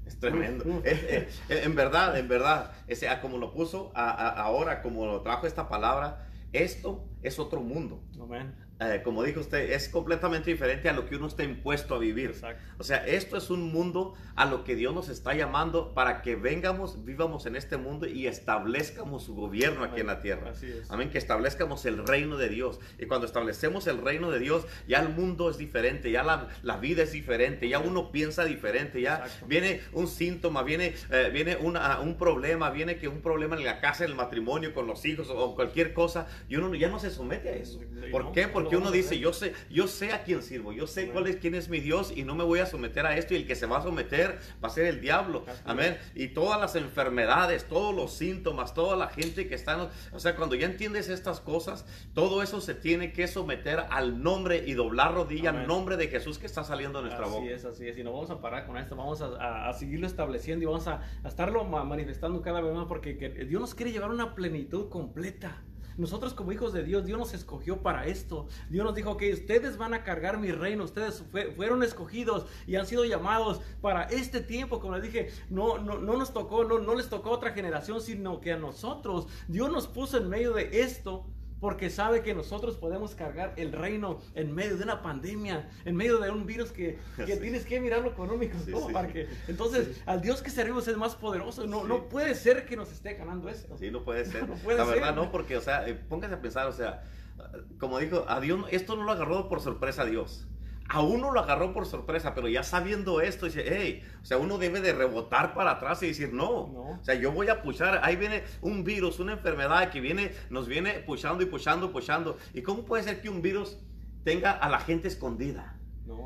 es tremendo. Eh, en verdad, en verdad, ese, como lo puso ahora, como lo trajo esta palabra, esto es otro mundo. Eh, como dijo usted, es completamente diferente a lo que uno está impuesto a vivir. O sea, esto es un mundo a lo que Dios nos está llamando para que vengamos, vivamos en este mundo y establezcamos su gobierno aquí en la tierra. Amén, que establezcamos el reino de Dios. Y cuando establecemos el reino de Dios, ya el mundo es diferente, ya la, vida es diferente, ya uno piensa diferente, ya viene un síntoma, viene, eh, viene un problema, viene que un problema en la casa, en el matrimonio, con los hijos o cualquier cosa, y uno ya no se somete a eso. ¿Por qué? Porque uno dice, yo sé, yo sé a quién sirvo, yo sé cuál es, quién es mi Dios y no me voy a someter a esto y el que se va a someter va a ser el diablo. Amén. Y todas las enfermedades, todos los síntomas, toda la gente que está, o sea, cuando ya entiendes estas cosas, todo eso se tiene que someter al nombre y doblar rodilla al nombre de Jesús que está saliendo de nuestra boca. Así es, así es. Y no vamos a parar con esto, vamos a, seguirlo estableciendo y vamos a, estarlo manifestando cada vez más porque Dios nos quiere llevar a una plenitud completa. Nosotros como hijos de Dios, Dios nos escogió para esto. Dios nos dijo que ustedes van a cargar mi reino, ustedes fueron escogidos y han sido llamados para este tiempo. Como les dije, no, no, no nos tocó, no, no les tocó a otra generación, sino que a nosotros. Dios nos puso en medio de esto porque sabe que nosotros podemos cargar el reino en medio de una pandemia, en medio de un virus que, tienes que mirarlo con un microscopio. para que, entonces, al Dios que servimos es más poderoso. No, no puede ser que nos esté ganando esto. Sí, no puede ser. La verdad, no, porque, o sea, eh, póngase a pensar, o sea, como dijo, a Dios, esto no lo agarró por sorpresa a Dios a uno lo agarró por sorpresa, pero ya sabiendo esto, dice, hey, o sea, uno debe de rebotar para atrás y decir, no, o sea, yo voy a puchar, ahí viene un virus, una enfermedad que viene, nos viene puchando y puchando, puchando. ¿Y cómo puede ser que un virus tenga a la gente escondida?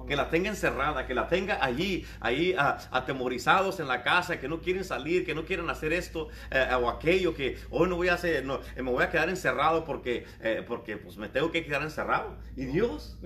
Que la tenga encerrada, que la tenga allí, ahí atemorizados en la casa, que no quieren salir, que no quieren hacer esto eh, o aquello, que hoy no voy a hacer, no, eh, me voy a quedar encerrado porque, eh, porque pues me tengo que quedar encerrado. ¿Y Dios?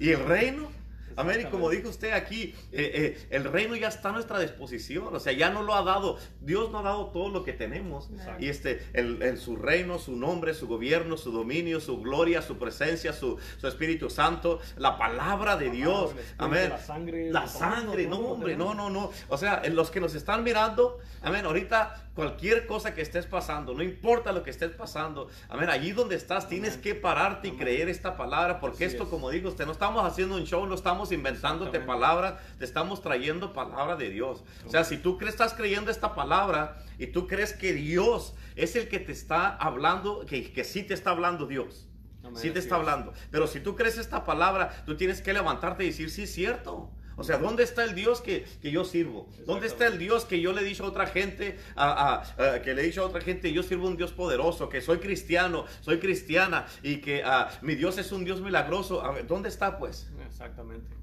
¿Y el reino? Amén. Y como dijo usted aquí, eh, eh, el reino ya está a nuestra disposición. O sea, ya no lo ha dado. Dios no ha dado todo lo que tenemos. Y este, en su reino, su nombre, su gobierno, su dominio, su gloria, su presencia, su, Espíritu Santo, la palabra de Dios. Amén. La sangre. La sangre. No, hombre, no, no, no. O sea, en los que nos están mirando, amén. Ahorita cualquier cosa que estés pasando, no importa lo que estés pasando, amén, allí donde estás tienes que pararte y creer esta palabra, porque esto, como digo usted, no estamos haciendo un show, no estamos inventándote palabras, te estamos trayendo palabra de Dios. O sea, si tú crees, estás creyendo esta palabra y tú crees que Dios es el que te está hablando, que, que sí te está hablando Dios. Sí te está hablando. Pero si tú crees esta palabra, tú tienes que levantarte y decir, sí, es cierto. O sea, ¿dónde está el Dios que, yo sirvo? ¿Dónde está el Dios que yo le he dicho a otra gente, a, que le he dicho a otra gente, yo sirvo un Dios poderoso, que soy cristiano, soy cristiana y que ah, mi Dios es un Dios milagroso? ¿Dónde está pues? Exactamente.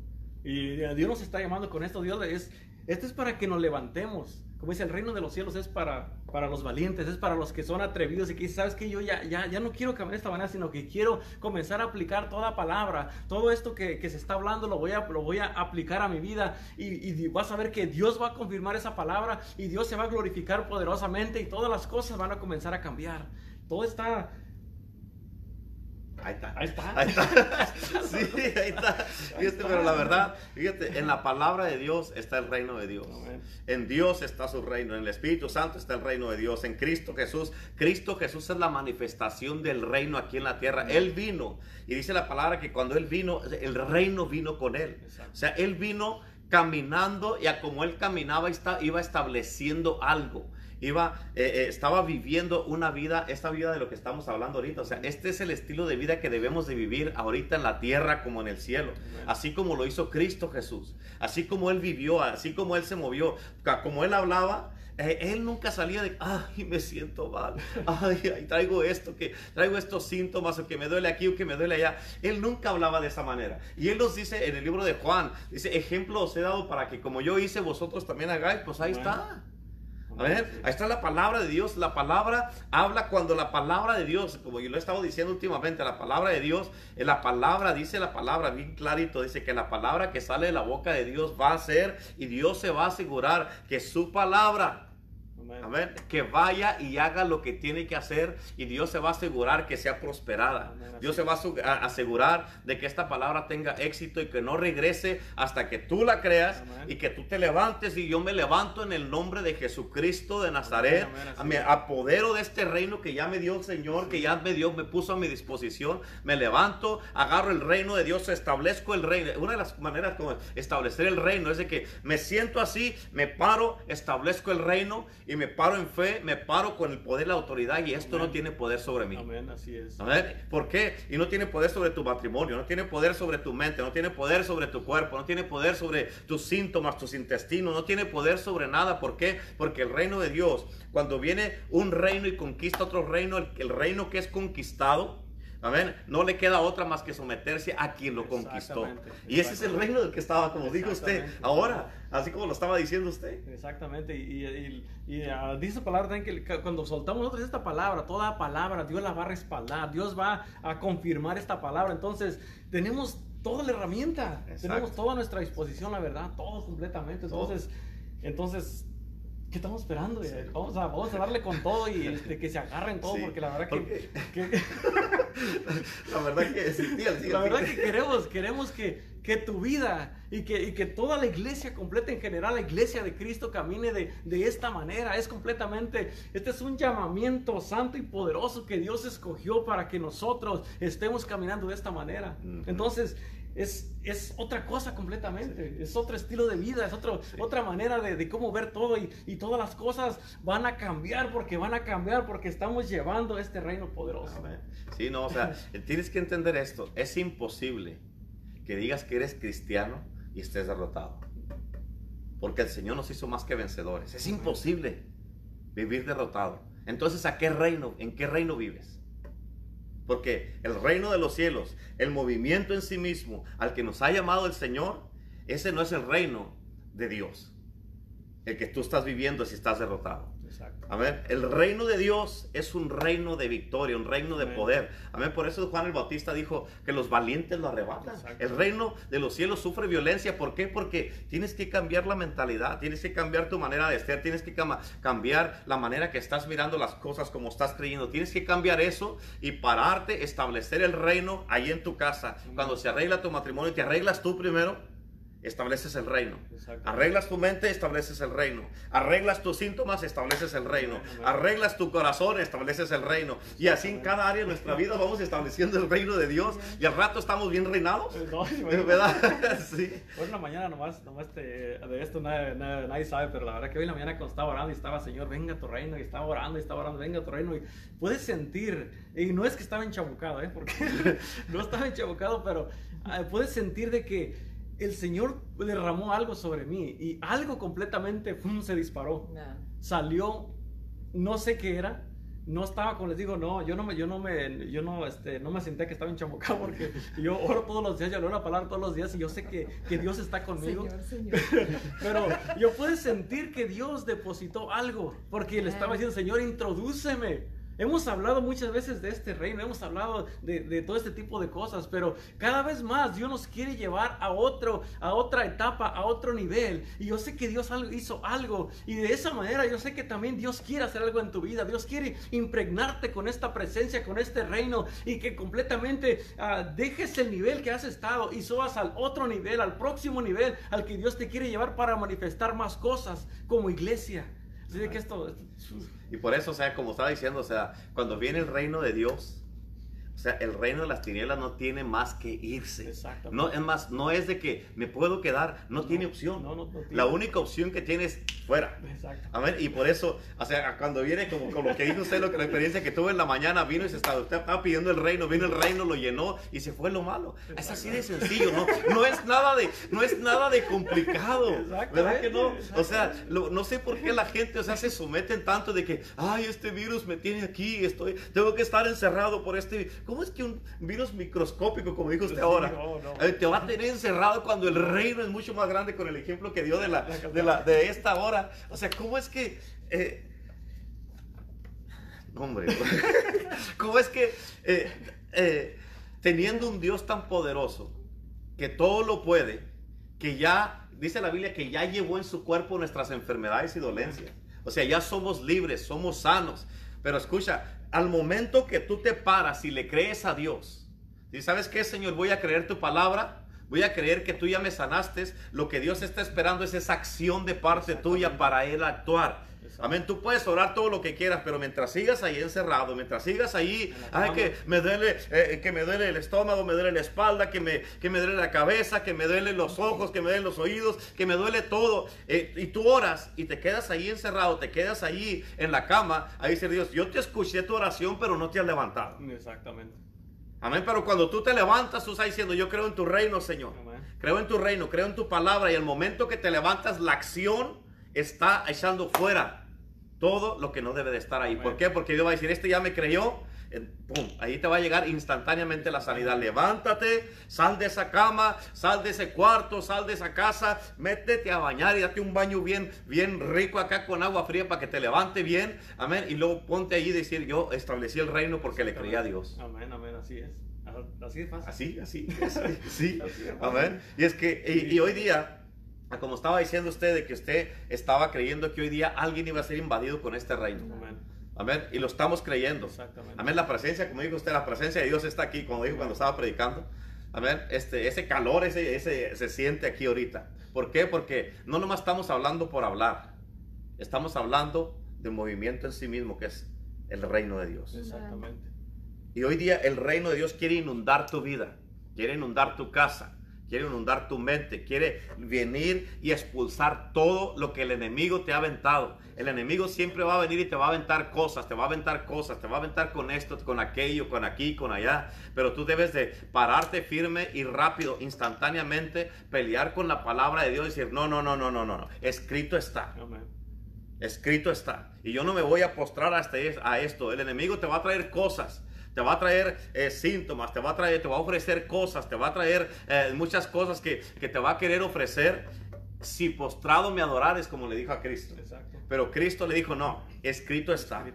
Y Dios nos está llamando con esto. Dios es, esto es para que nos levantemos. Como dice, el reino de los cielos es para, para los valientes, es para los que son atrevidos y que sabes que yo ya, ya, ya no quiero caminar de esta manera, sino que quiero comenzar a aplicar toda palabra, todo esto que, que se está hablando lo voy a, lo voy a aplicar a mi vida y, y, vas a ver que Dios va a confirmar esa palabra y Dios se va a glorificar poderosamente y todas las cosas van a comenzar a cambiar. Todo está Ahí está. Ahí está. Ahí está. sí, ahí está. Fíjate, pero la verdad, fíjate, en la palabra de Dios está el reino de Dios. En Dios está su reino. En el Espíritu Santo está el reino de Dios. En Cristo Jesús. Cristo Jesús es la manifestación del reino aquí en la tierra. Él vino. Y dice la palabra que cuando Él vino, el reino vino con Él. O sea, Él vino caminando y a como Él caminaba iba estableciendo algo iba, eh, eh, estaba viviendo una vida, esta vida de lo que estamos hablando ahorita. O sea, este es el estilo de vida que debemos de vivir ahorita en la tierra como en el cielo. Así como lo hizo Cristo Jesús. Así como Él vivió, así como Él se movió, como Él hablaba. Eh, él nunca salía de, ay, me siento mal, ay, traigo esto, que traigo estos síntomas, o que me duele aquí, o que me duele allá. Él nunca hablaba de esa manera. Y él nos dice en el libro de Juan, dice, ejemplo os he dado para que como yo hice, vosotros también hagáis, pues ahí está. A ver, ahí está la palabra de Dios. La palabra habla cuando la palabra de Dios, como yo lo he estado diciendo últimamente, la palabra de Dios, en la palabra, dice la palabra bien clarito, dice que la palabra que sale de la boca de Dios va a ser y Dios se va a asegurar que su palabra Amén. Que vaya y haga lo que tiene que hacer y Dios se va a asegurar que sea prosperada. Dios se va a asegurar de que esta palabra tenga éxito y que no regrese hasta que tú la creas y que tú te levantes y yo me levanto en el nombre de Jesucristo de Nazaret. Me apodero de este reino que ya me dio el Señor, que ya me dio, me puso a mi disposición. Me levanto, agarro el reino de Dios, establezco el reino. Una de las maneras como establecer el reino es de que me siento así, me paro, establezco el reino y me paro en fe, me paro con el poder la autoridad y esto no tiene poder sobre mí. Amén, así es. ¿Por qué? Y no tiene poder sobre tu matrimonio, no tiene poder sobre tu mente, no tiene poder sobre tu cuerpo, no tiene poder sobre tus síntomas, tus intestinos, no tiene poder sobre nada. ¿Por qué? Porque el reino de Dios, cuando viene un reino y conquista otro reino, el, el reino que es conquistado, Amén. No le queda otra más que someterse a quien lo conquistó. Y ese es el reino del que estaba, como dijo usted, ahora, así como lo estaba diciendo usted. Exactamente. Y, y, y, ah, dice palabra que cuando soltamos nosotros esta palabra, toda palabra, Dios la va a respaldar, Dios va a confirmar esta palabra. Entonces, tenemos toda la herramienta, tenemos toda nuestra disposición, la verdad, todo completamente. Entonces, entonces ¿Qué estamos esperando? Vamos, a, vamos, a, darle con todo y este, que se agarren todo, porque la verdad que, la verdad que sí, la verdad que queremos, queremos que, que tu vida y que, y que, toda la iglesia completa en general, la iglesia de Cristo camine de, de, esta manera. Es completamente, este es un llamamiento santo y poderoso que Dios escogió para que nosotros estemos caminando de esta manera. Entonces, es, es otra cosa completamente, es otro estilo de vida, es otro, otra manera de, de, cómo ver todo y, y, todas las cosas van a cambiar porque van a cambiar porque estamos llevando este reino poderoso. Sí, no, o sea, tienes que entender esto, es imposible que digas que eres cristiano y estés derrotado, porque el Señor nos hizo más que vencedores, es imposible vivir derrotado. Entonces, ¿a qué reino, en qué reino vives? Porque el reino de los cielos, el movimiento en sí mismo al que nos ha llamado el Señor, ese no es el reino de Dios. El que tú estás viviendo si estás derrotado. Amén. El reino de Dios es un reino de victoria, un reino de poder. Amén. Por eso Juan el Bautista dijo que los valientes lo arrebatan. El reino de los cielos sufre violencia. ¿Por qué? Porque tienes que cambiar la mentalidad, tienes que cambiar tu manera de ser, tienes que cambiar la manera que estás mirando las cosas como estás creyendo. Tienes que cambiar eso y pararte, establecer el reino ahí en tu casa. Cuando se arregla tu matrimonio, te arreglas tú primero estableces el reino. Arreglas tu mente, estableces el reino. Arreglas tus síntomas, estableces el reino. Arreglas tu corazón, estableces el reino. Y así en cada área de nuestra vida vamos estableciendo el reino de Dios. Y al rato estamos bien reinados. Eh, ¿Verdad? sí. Hoy en la mañana nomás, nomás de esto nadie, nadie, sabe, pero la verdad que hoy en la mañana cuando estaba orando y estaba, Señor, venga tu reino, y estaba orando y estaba orando, venga tu reino, y puedes sentir, y no es que estaba enchabucado, ¿eh? porque no estaba enchabucado, pero ah, puedes sentir de que el Señor derramó algo sobre mí y algo completamente se disparó. Salió, no sé qué era. No estaba como les digo, no, yo no me, yo no me, yo no, este, no me senté que estaba enchamucado porque yo oro todos los días, yo leo la palabra todos los días y yo sé que, que Dios está conmigo. Pero yo pude sentir que Dios depositó algo porque le estaba diciendo, Señor, introdúceme Hemos hablado muchas veces de este reino, hemos hablado de, todo este tipo de cosas, pero cada vez más Dios nos quiere llevar a otro, a otra etapa, a otro nivel. Y yo sé que Dios hizo algo y de esa manera yo sé que también Dios quiere hacer algo en tu vida. Dios quiere impregnarte con esta presencia, con este reino y que completamente ah, dejes el nivel que has estado y subas al otro nivel, al próximo nivel al que Dios te quiere llevar para manifestar más cosas como iglesia. Así que esto, y por eso, o sea, como estaba diciendo, o sea, cuando viene el reino de Dios, o sea, el reino de las tinieblas no tiene más que irse. No, es más, no es de que me puedo quedar, no, tiene opción. La única opción que tiene es fuera. Amén. Y por eso, o sea, cuando viene como, como lo que dijo usted, lo que la experiencia que tuve en la mañana, vino y se estaba, usted estaba pidiendo el reino, vino el reino, lo llenó y se fue lo malo. Es así de sencillo, ¿no? No es nada de, no es nada de complicado. ¿Verdad que no? O sea, no sé por qué la gente, o sea, se someten tanto de que, ay, este virus me tiene aquí, estoy, tengo que estar encerrado por este ¿Cómo es que un virus microscópico, como dijo usted ahora, eh, te va a tener encerrado cuando el reino es mucho más grande con el ejemplo que dio de, la, de, esta hora? O sea, ¿cómo es que... Eh, hombre, ¿cómo es que eh, teniendo un Dios tan poderoso, que todo lo puede, que ya, dice la Biblia, que ya llevó en su cuerpo nuestras enfermedades y dolencias. O sea, ya somos libres, somos sanos. Pero escucha, al momento que tú te paras y le crees a Dios, y sabes qué, Señor, voy a creer tu palabra, voy a creer que tú ya me sanaste, lo que Dios está esperando es esa acción de parte tuya para Él actuar. Amén. Tú puedes orar todo lo que quieras, pero mientras sigas ahí encerrado, mientras sigas ahí, ay, que me duele, eh, que me duele el estómago, me duele la espalda, que me, que me duele la cabeza, que me duele los ojos, que me duelen los oídos, que me duele todo. Eh, y tú oras y te quedas ahí encerrado, te quedas ahí en la cama. Ahí dice Dios, yo te escuché tu oración, pero no te has levantado. Exactamente. Amén. Pero cuando tú te levantas, tú estás diciendo, yo creo en tu reino, Señor. Creo en tu reino, creo en tu palabra. Y el momento que te levantas, la acción está echando fuera todo lo que no debe de estar ahí. ¿Por qué? Porque Dios va a decir, este ya me creyó, ¡Pum! Ahí te va a llegar instantáneamente la sanidad. Levántate, sal de esa cama, sal de ese cuarto, sal de esa casa, métete a bañar y date un baño bien, bien rico acá con agua fría para que te levante bien. Amén. Y luego ponte ahí y decir, yo establecí el reino porque le creía a Dios. Amén, amén, así es. Así es fácil. Así, así, sí. Amén. Y es que, y, y hoy día, como estaba diciendo usted, de que usted estaba creyendo que hoy día alguien iba a ser invadido con este reino. Amén. Amén. Y lo estamos creyendo. Amén. La presencia, como dijo usted, la presencia de Dios está aquí, como dijo cuando estaba predicando. Amén. Este, ese calor, ese, ese se siente aquí ahorita. ¿Por qué? Porque no nomás estamos hablando por hablar. Estamos hablando de movimiento en sí mismo, que es el reino de Dios. Exactamente. Y hoy día el reino de Dios quiere inundar tu vida, quiere inundar tu casa, quiere inundar tu mente, quiere venir y expulsar todo lo que el enemigo te ha aventado. El enemigo siempre va a venir y te va a aventar cosas, te va a aventar cosas, te va a aventar con esto, con aquello, con aquí, con allá. Pero tú debes de pararte firme y rápido, instantáneamente, pelear con la palabra de Dios y decir, no, no, no, no, no, no, escrito está. Escrito está. Y yo no me voy a postrar hasta a esto. El enemigo te va a traer cosas te va a traer eh, síntomas, te va a traer, te va a ofrecer cosas, te va a traer eh, muchas cosas que, que, te va a querer ofrecer si postrado me adorares, como le dijo a Cristo. Pero Cristo le dijo, no, escrito está.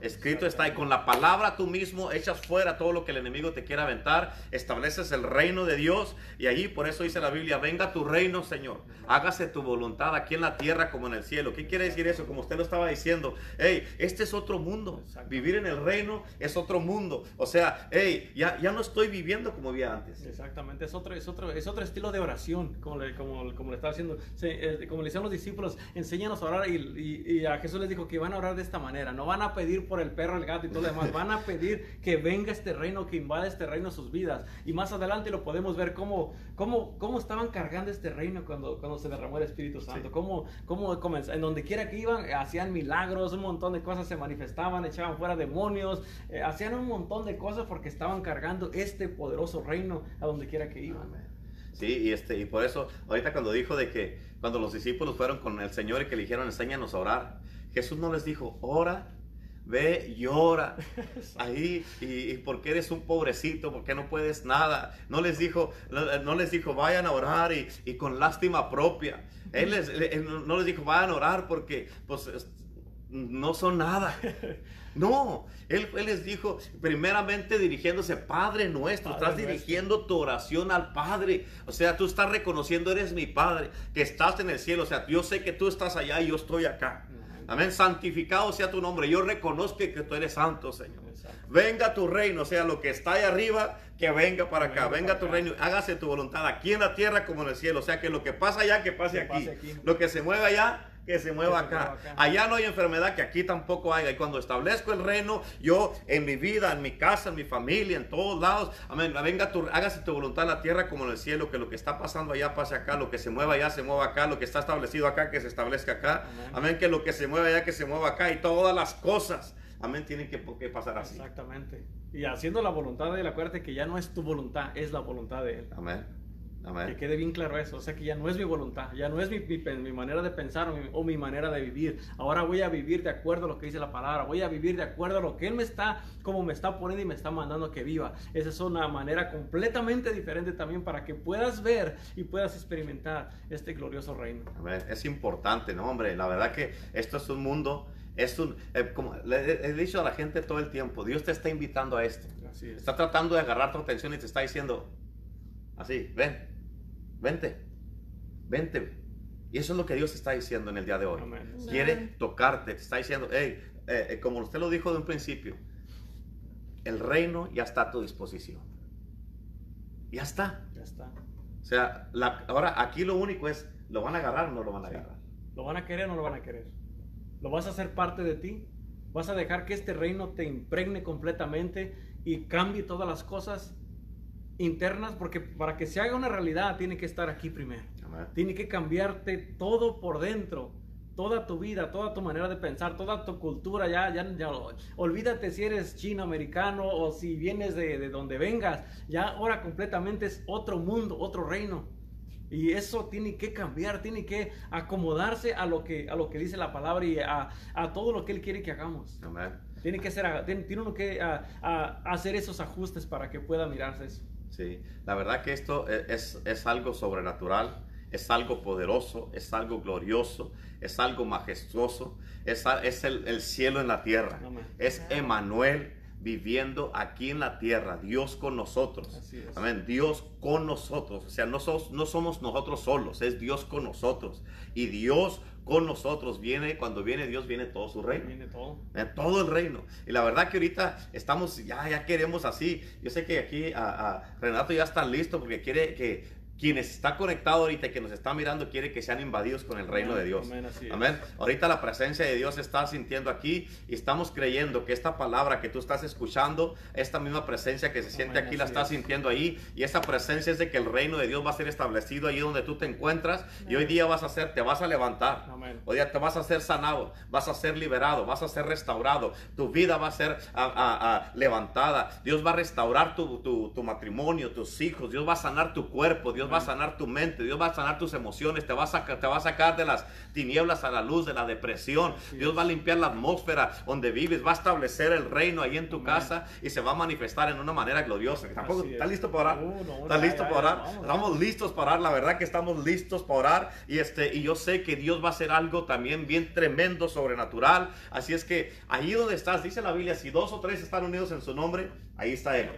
Escrito está. Y con la palabra tú mismo echas fuera todo lo que el enemigo te quiera aventar. Estableces el reino de Dios. Y allí por eso dice la Biblia, venga tu reino, Señor. Hágase tu voluntad aquí en la tierra como en el cielo. ¿Qué quiere decir eso? Como usted lo estaba diciendo. Hey, este es otro mundo. Vivir en el reino es otro mundo. O sea, hey, ya, ya no estoy viviendo como vivía antes. Exactamente. Es otro, es otro, es otro estilo de oración, como le, como, como le estaba diciendo eh, como le decían los discípulos, enséñanos a orar. Y, a Jesús les dijo que van a orar de esta manera. No van a pedir por el perro, el gato y todo lo demás. Van a pedir que venga este reino, que invada este reino sus vidas. Y más adelante lo podemos ver cómo, cómo, cómo estaban cargando este reino cuando, cuando se derramó el Espíritu Santo. Cómo, cómo en donde quiera que iban, hacían milagros, un montón de cosas se manifestaban, echaban fuera demonios, eh, hacían un montón de cosas porque estaban cargando este poderoso reino a donde quiera que iban. Sí, y, este, y por eso, ahorita cuando dijo de que cuando los discípulos fueron con el Señor y que le dijeron, enséñanos a orar, Jesús no les dijo, ora, ve y ora ahí, y, porque eres un pobrecito, porque no puedes nada. No les dijo, no, les dijo, vayan a orar y, y con lástima propia. Él, les, no les dijo, vayan a orar porque pues, no son nada. No, él, les dijo, primeramente dirigiéndose, Padre nuestro, estás dirigiendo tu oración al Padre. O sea, tú estás reconociendo, eres mi Padre, que estás en el cielo. O sea, yo sé que tú estás allá y yo estoy acá. Amén. Santificado sea tu nombre. Yo reconozco que tú eres santo, Señor. Venga tu reino, o sea, lo que está ahí arriba, que venga para acá. Venga, tu reino, hágase tu voluntad aquí en la tierra como en el cielo. O sea, que lo que pasa allá, que pase, aquí. Lo que se mueve allá, que se mueva acá. Allá no hay enfermedad que aquí tampoco haya. Y cuando establezco el reino, yo en mi vida, en mi casa, en mi familia, en todos lados, amén, venga, tu, hágase tu voluntad en la tierra como en el cielo, que lo que está pasando allá pase acá, lo que se mueva allá se mueva acá, lo que está establecido acá que se establezca acá. Amén, que lo que se mueve allá que se mueva acá y todas las cosas. Amén, tienen que, que pasar así. Exactamente. Y haciendo la voluntad de él, acuérdate que ya no es tu voluntad, es la voluntad de él. Amén. Que quede bien claro eso. O sea, que ya no es mi voluntad, ya no es mi, mi, manera de pensar o mi, manera de vivir. Ahora voy a vivir de acuerdo a lo que dice la palabra. Voy a vivir de acuerdo a lo que Él me está, como me está poniendo y me está mandando que viva. Esa es una manera completamente diferente también para que puedas ver y puedas experimentar este glorioso reino. Es importante, ¿no, hombre? La verdad que esto es un mundo es un, eh, como le he dicho a la gente todo el tiempo, Dios te está invitando a esto. Está tratando de agarrar tu atención y te está diciendo, así, ven, vente, vente. Y eso es lo que Dios está diciendo en el día de hoy. Quiere tocarte, te está diciendo, hey, eh, eh, como usted lo dijo de un principio, el reino ya está a tu disposición. Ya está. Ya está. O sea, ahora aquí lo único es, ¿lo van a agarrar o no lo van a agarrar? ¿Lo van a querer o no lo van a querer? ¿Lo vas a hacer parte de ti? ¿Vas a dejar que este reino te impregne completamente y cambie todas las cosas? Internas, porque para que se haga una realidad tiene que estar aquí primero. Tiene que cambiarte todo por dentro, toda tu vida, toda tu manera de pensar, toda tu cultura. Ya, ya, ya olvídate si eres chino, americano o si vienes de, de donde vengas. Ya ahora completamente es otro mundo, otro reino. Y eso tiene que cambiar, tiene que acomodarse a lo que, a lo que dice la palabra y a, a todo lo que Él quiere que hagamos. Amén. Tiene que ser, tiene, tiene uno que a, a hacer esos ajustes para que pueda mirarse eso. Sí, la verdad que esto e, es, es algo sobrenatural, es algo poderoso, es algo glorioso, es algo majestuoso, es, es el, el cielo en la tierra, Amén. es Emanuel viviendo aquí en la tierra, Dios con nosotros. Amén, Dios con nosotros, o sea, no, sos- no somos nosotros solos, es Dios con nosotros. Y Dios con nosotros viene, cuando viene Dios, viene todo su reino. Viene todo. Eh, todo el reino. Y la verdad que ahorita estamos, ya, ya queremos así. Yo sé que aquí a, a Renato ya está listo porque quiere que quienes está conectado ahorita y que nos está mirando quiere que sean invadidos con el reino Amén, de Dios. amén. Ahorita la presencia de Dios se está sintiendo aquí y estamos creyendo que esta palabra que tú estás escuchando, esta misma presencia que se siente Amén, aquí, la estás es. sintiendo ahí y esa presencia es de que el reino de Dios va a ser establecido ahí donde tú te encuentras y hoy día vas a ser, te vas a levantar. Hoy día te vas a ser sanado, vas a ser liberado, vas a ser restaurado, tu vida va a ser levantada, Dios va a restaurar tu, tu- tu matrimonio, tus hijos, Dios va a sanar tu cuerpo, Dios va a sanar tu mente, Dios va a sanar tus emociones, te va a sacar, te va a sacar de las tinieblas a la luz, de la depresión, Dios va a limpiar la atmósfera donde vives, va a establecer el reino ahí en tu Amén. casa y se va a manifestar en una manera gloriosa. ¿Tampoco. ¿Estás listo para orar? ¿Estás listo para orar? Estamos listos para orar, la verdad que estamos listos para orar y este y yo sé que Dios va a hacer algo también bien tremendo, sobrenatural. Así es que ahí donde estás, dice la Biblia, si dos o tres están unidos en su nombre, ahí está él.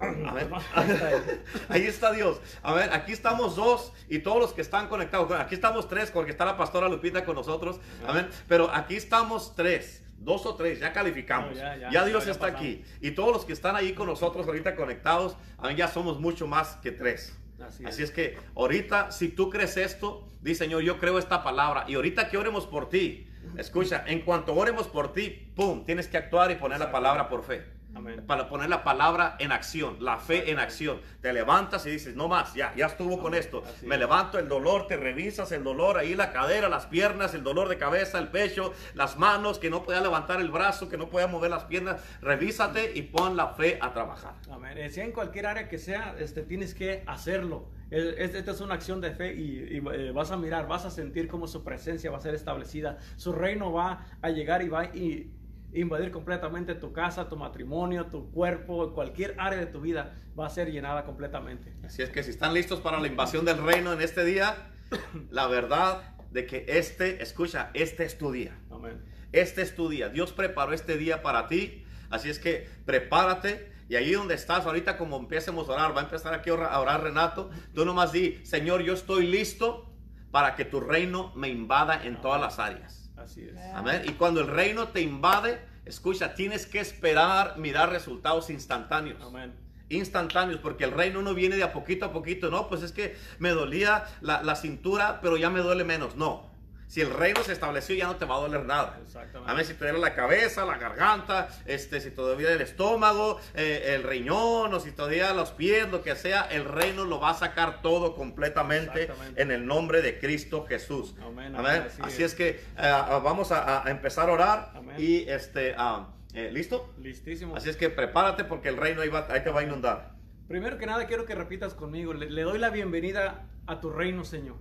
Amén. Ahí está él. Ahí está Dios. A ver, aquí estamos dos y todos los que están conectados. Aquí estamos tres porque está la pastora Lupita con nosotros. Amén. Pero aquí estamos tres. Dos o tres, ya calificamos. No, ya, ya, ya, Dios ya está pasamos. aquí. Y todos los que están ahí con nosotros ahorita conectados, ya somos mucho más que tres. Así Así es. es que ahorita, si tú crees esto, di Señor, yo creo esta palabra. Y ahorita que oremos por ti, escucha, en cuanto oremos por ti, pum, tienes que actuar y poner la palabra por fe. Amén. Para poner la palabra en acción, la fe en acción. Te levantas y dices, no más, ya, ya estuvo con esto. Así Me es. levanto, el dolor, te revisas el dolor, ahí la cadera, las piernas, el dolor de cabeza, el pecho, las manos, que no podía levantar el brazo, que no podía mover las piernas. Revísate y pon la fe a trabajar. Amén. Eh, Sea en cualquier área que sea, este, tienes que hacerlo. Es- es- Esta es una acción de fe y, y, eh, vas a mirar, vas a sentir cómo su presencia va a ser establecida. Su reino va a llegar y va a i- invadir completamente tu casa, tu matrimonio, tu cuerpo, cualquier área de tu vida va a ser llenada completamente. Así es que si están listos para la invasión del reino en este día, la verdad de que este, escucha, este es tu día. Amén. Este es tu día. Dios preparó este día para ti. Así es que prepárate. Y ahí donde estás, ahorita como empecemos a orar, va a empezar aquí a orar, Renato. Tú nomás di, Señor, yo estoy listo para que tu reino me invada en todas las áreas. Así es. Amén. Y cuando el reino te invade, escucha, tienes que esperar mirar resultados instantáneos Amén. instantáneos, porque el reino no viene de a poquito a poquito, no, pues es que me dolía la, la cintura, pero ya me duele menos, no. Si el reino se estableció, ya no te va a doler nada. Exactamente. A ver si te duele la cabeza, la garganta, este, si todavía el estómago, eh, el riñón, o si todavía los pies, lo que sea, el reino lo va a sacar todo completamente en el nombre de Cristo Jesús. Amén, Amén. amén, Así, así es. es. que ah, vamos a, a empezar a orar Amén. y este, ah, eh, ¿listo? Listísimo. Así es que prepárate porque el reino ahí, va- ahí te va a inundar. Primero que nada quiero que repitas conmigo. Le, le doy la bienvenida a tu reino, Señor.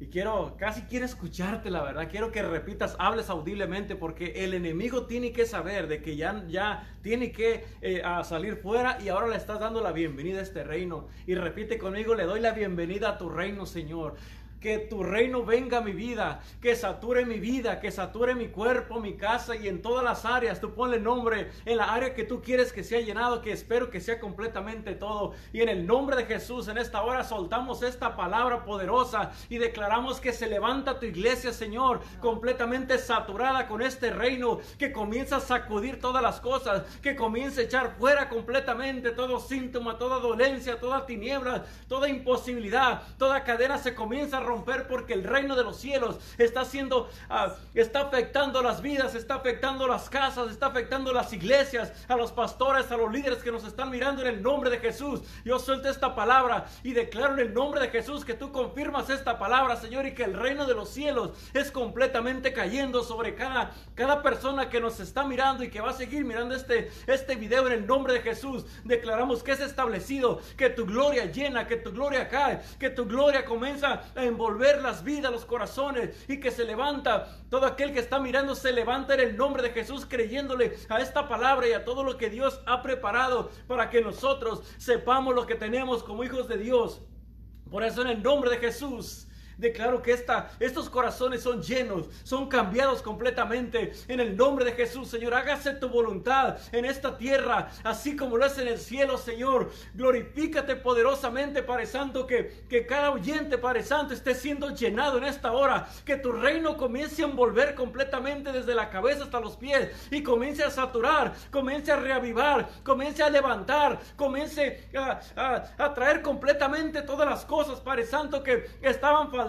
Y quiero, casi quiero escucharte, la verdad. Quiero que repitas, hables audiblemente, porque el enemigo tiene que saber de que ya, ya tiene que eh, salir fuera y ahora le estás dando la bienvenida a este reino. Y repite conmigo, le doy la bienvenida a tu reino, Señor. Que tu reino venga a mi vida, que sature mi vida, que sature mi cuerpo, mi casa y en todas las áreas. Tú ponle nombre en la área que tú quieres que sea llenado, que espero que sea completamente todo. Y en el nombre de Jesús, en esta hora soltamos esta palabra poderosa y declaramos que se levanta tu iglesia, Señor, completamente saturada con este reino, que comienza a sacudir todas las cosas, que comienza a echar fuera completamente todo síntoma, toda dolencia, toda tiniebla, toda imposibilidad, toda cadena se comienza a romper porque el reino de los cielos está haciendo, ah, está afectando las vidas, está afectando las casas, está afectando las iglesias, a los pastores, a los líderes que nos están mirando en el nombre de Jesús. Yo suelto esta palabra y declaro en el nombre de Jesús que tú confirmas esta palabra, Señor, y que el reino de los cielos es completamente cayendo sobre cada, cada persona que nos está mirando y que va a seguir mirando este, este video en el nombre de Jesús. Declaramos que es establecido, que tu gloria llena, que tu gloria cae, que tu gloria comienza a envolver las vidas, los corazones y que se levanta. Todo aquel que está mirando se levanta en el nombre de Jesús creyéndole a esta palabra y a todo lo que Dios ha preparado para que nosotros sepamos lo que tenemos como hijos de Dios. Por eso en el nombre de Jesús Declaro que esta, estos corazones son llenos, son cambiados completamente. En el nombre de Jesús, Señor, hágase tu voluntad en esta tierra, así como lo es en el cielo, Señor. Glorifícate poderosamente, Padre Santo, que, que cada oyente, Padre Santo, esté siendo llenado en esta hora. Que tu reino comience a envolver completamente desde la cabeza hasta los pies y comience a saturar, comience a reavivar, comience a levantar, comience a, a, a traer completamente todas las cosas, Padre Santo, que estaban faltando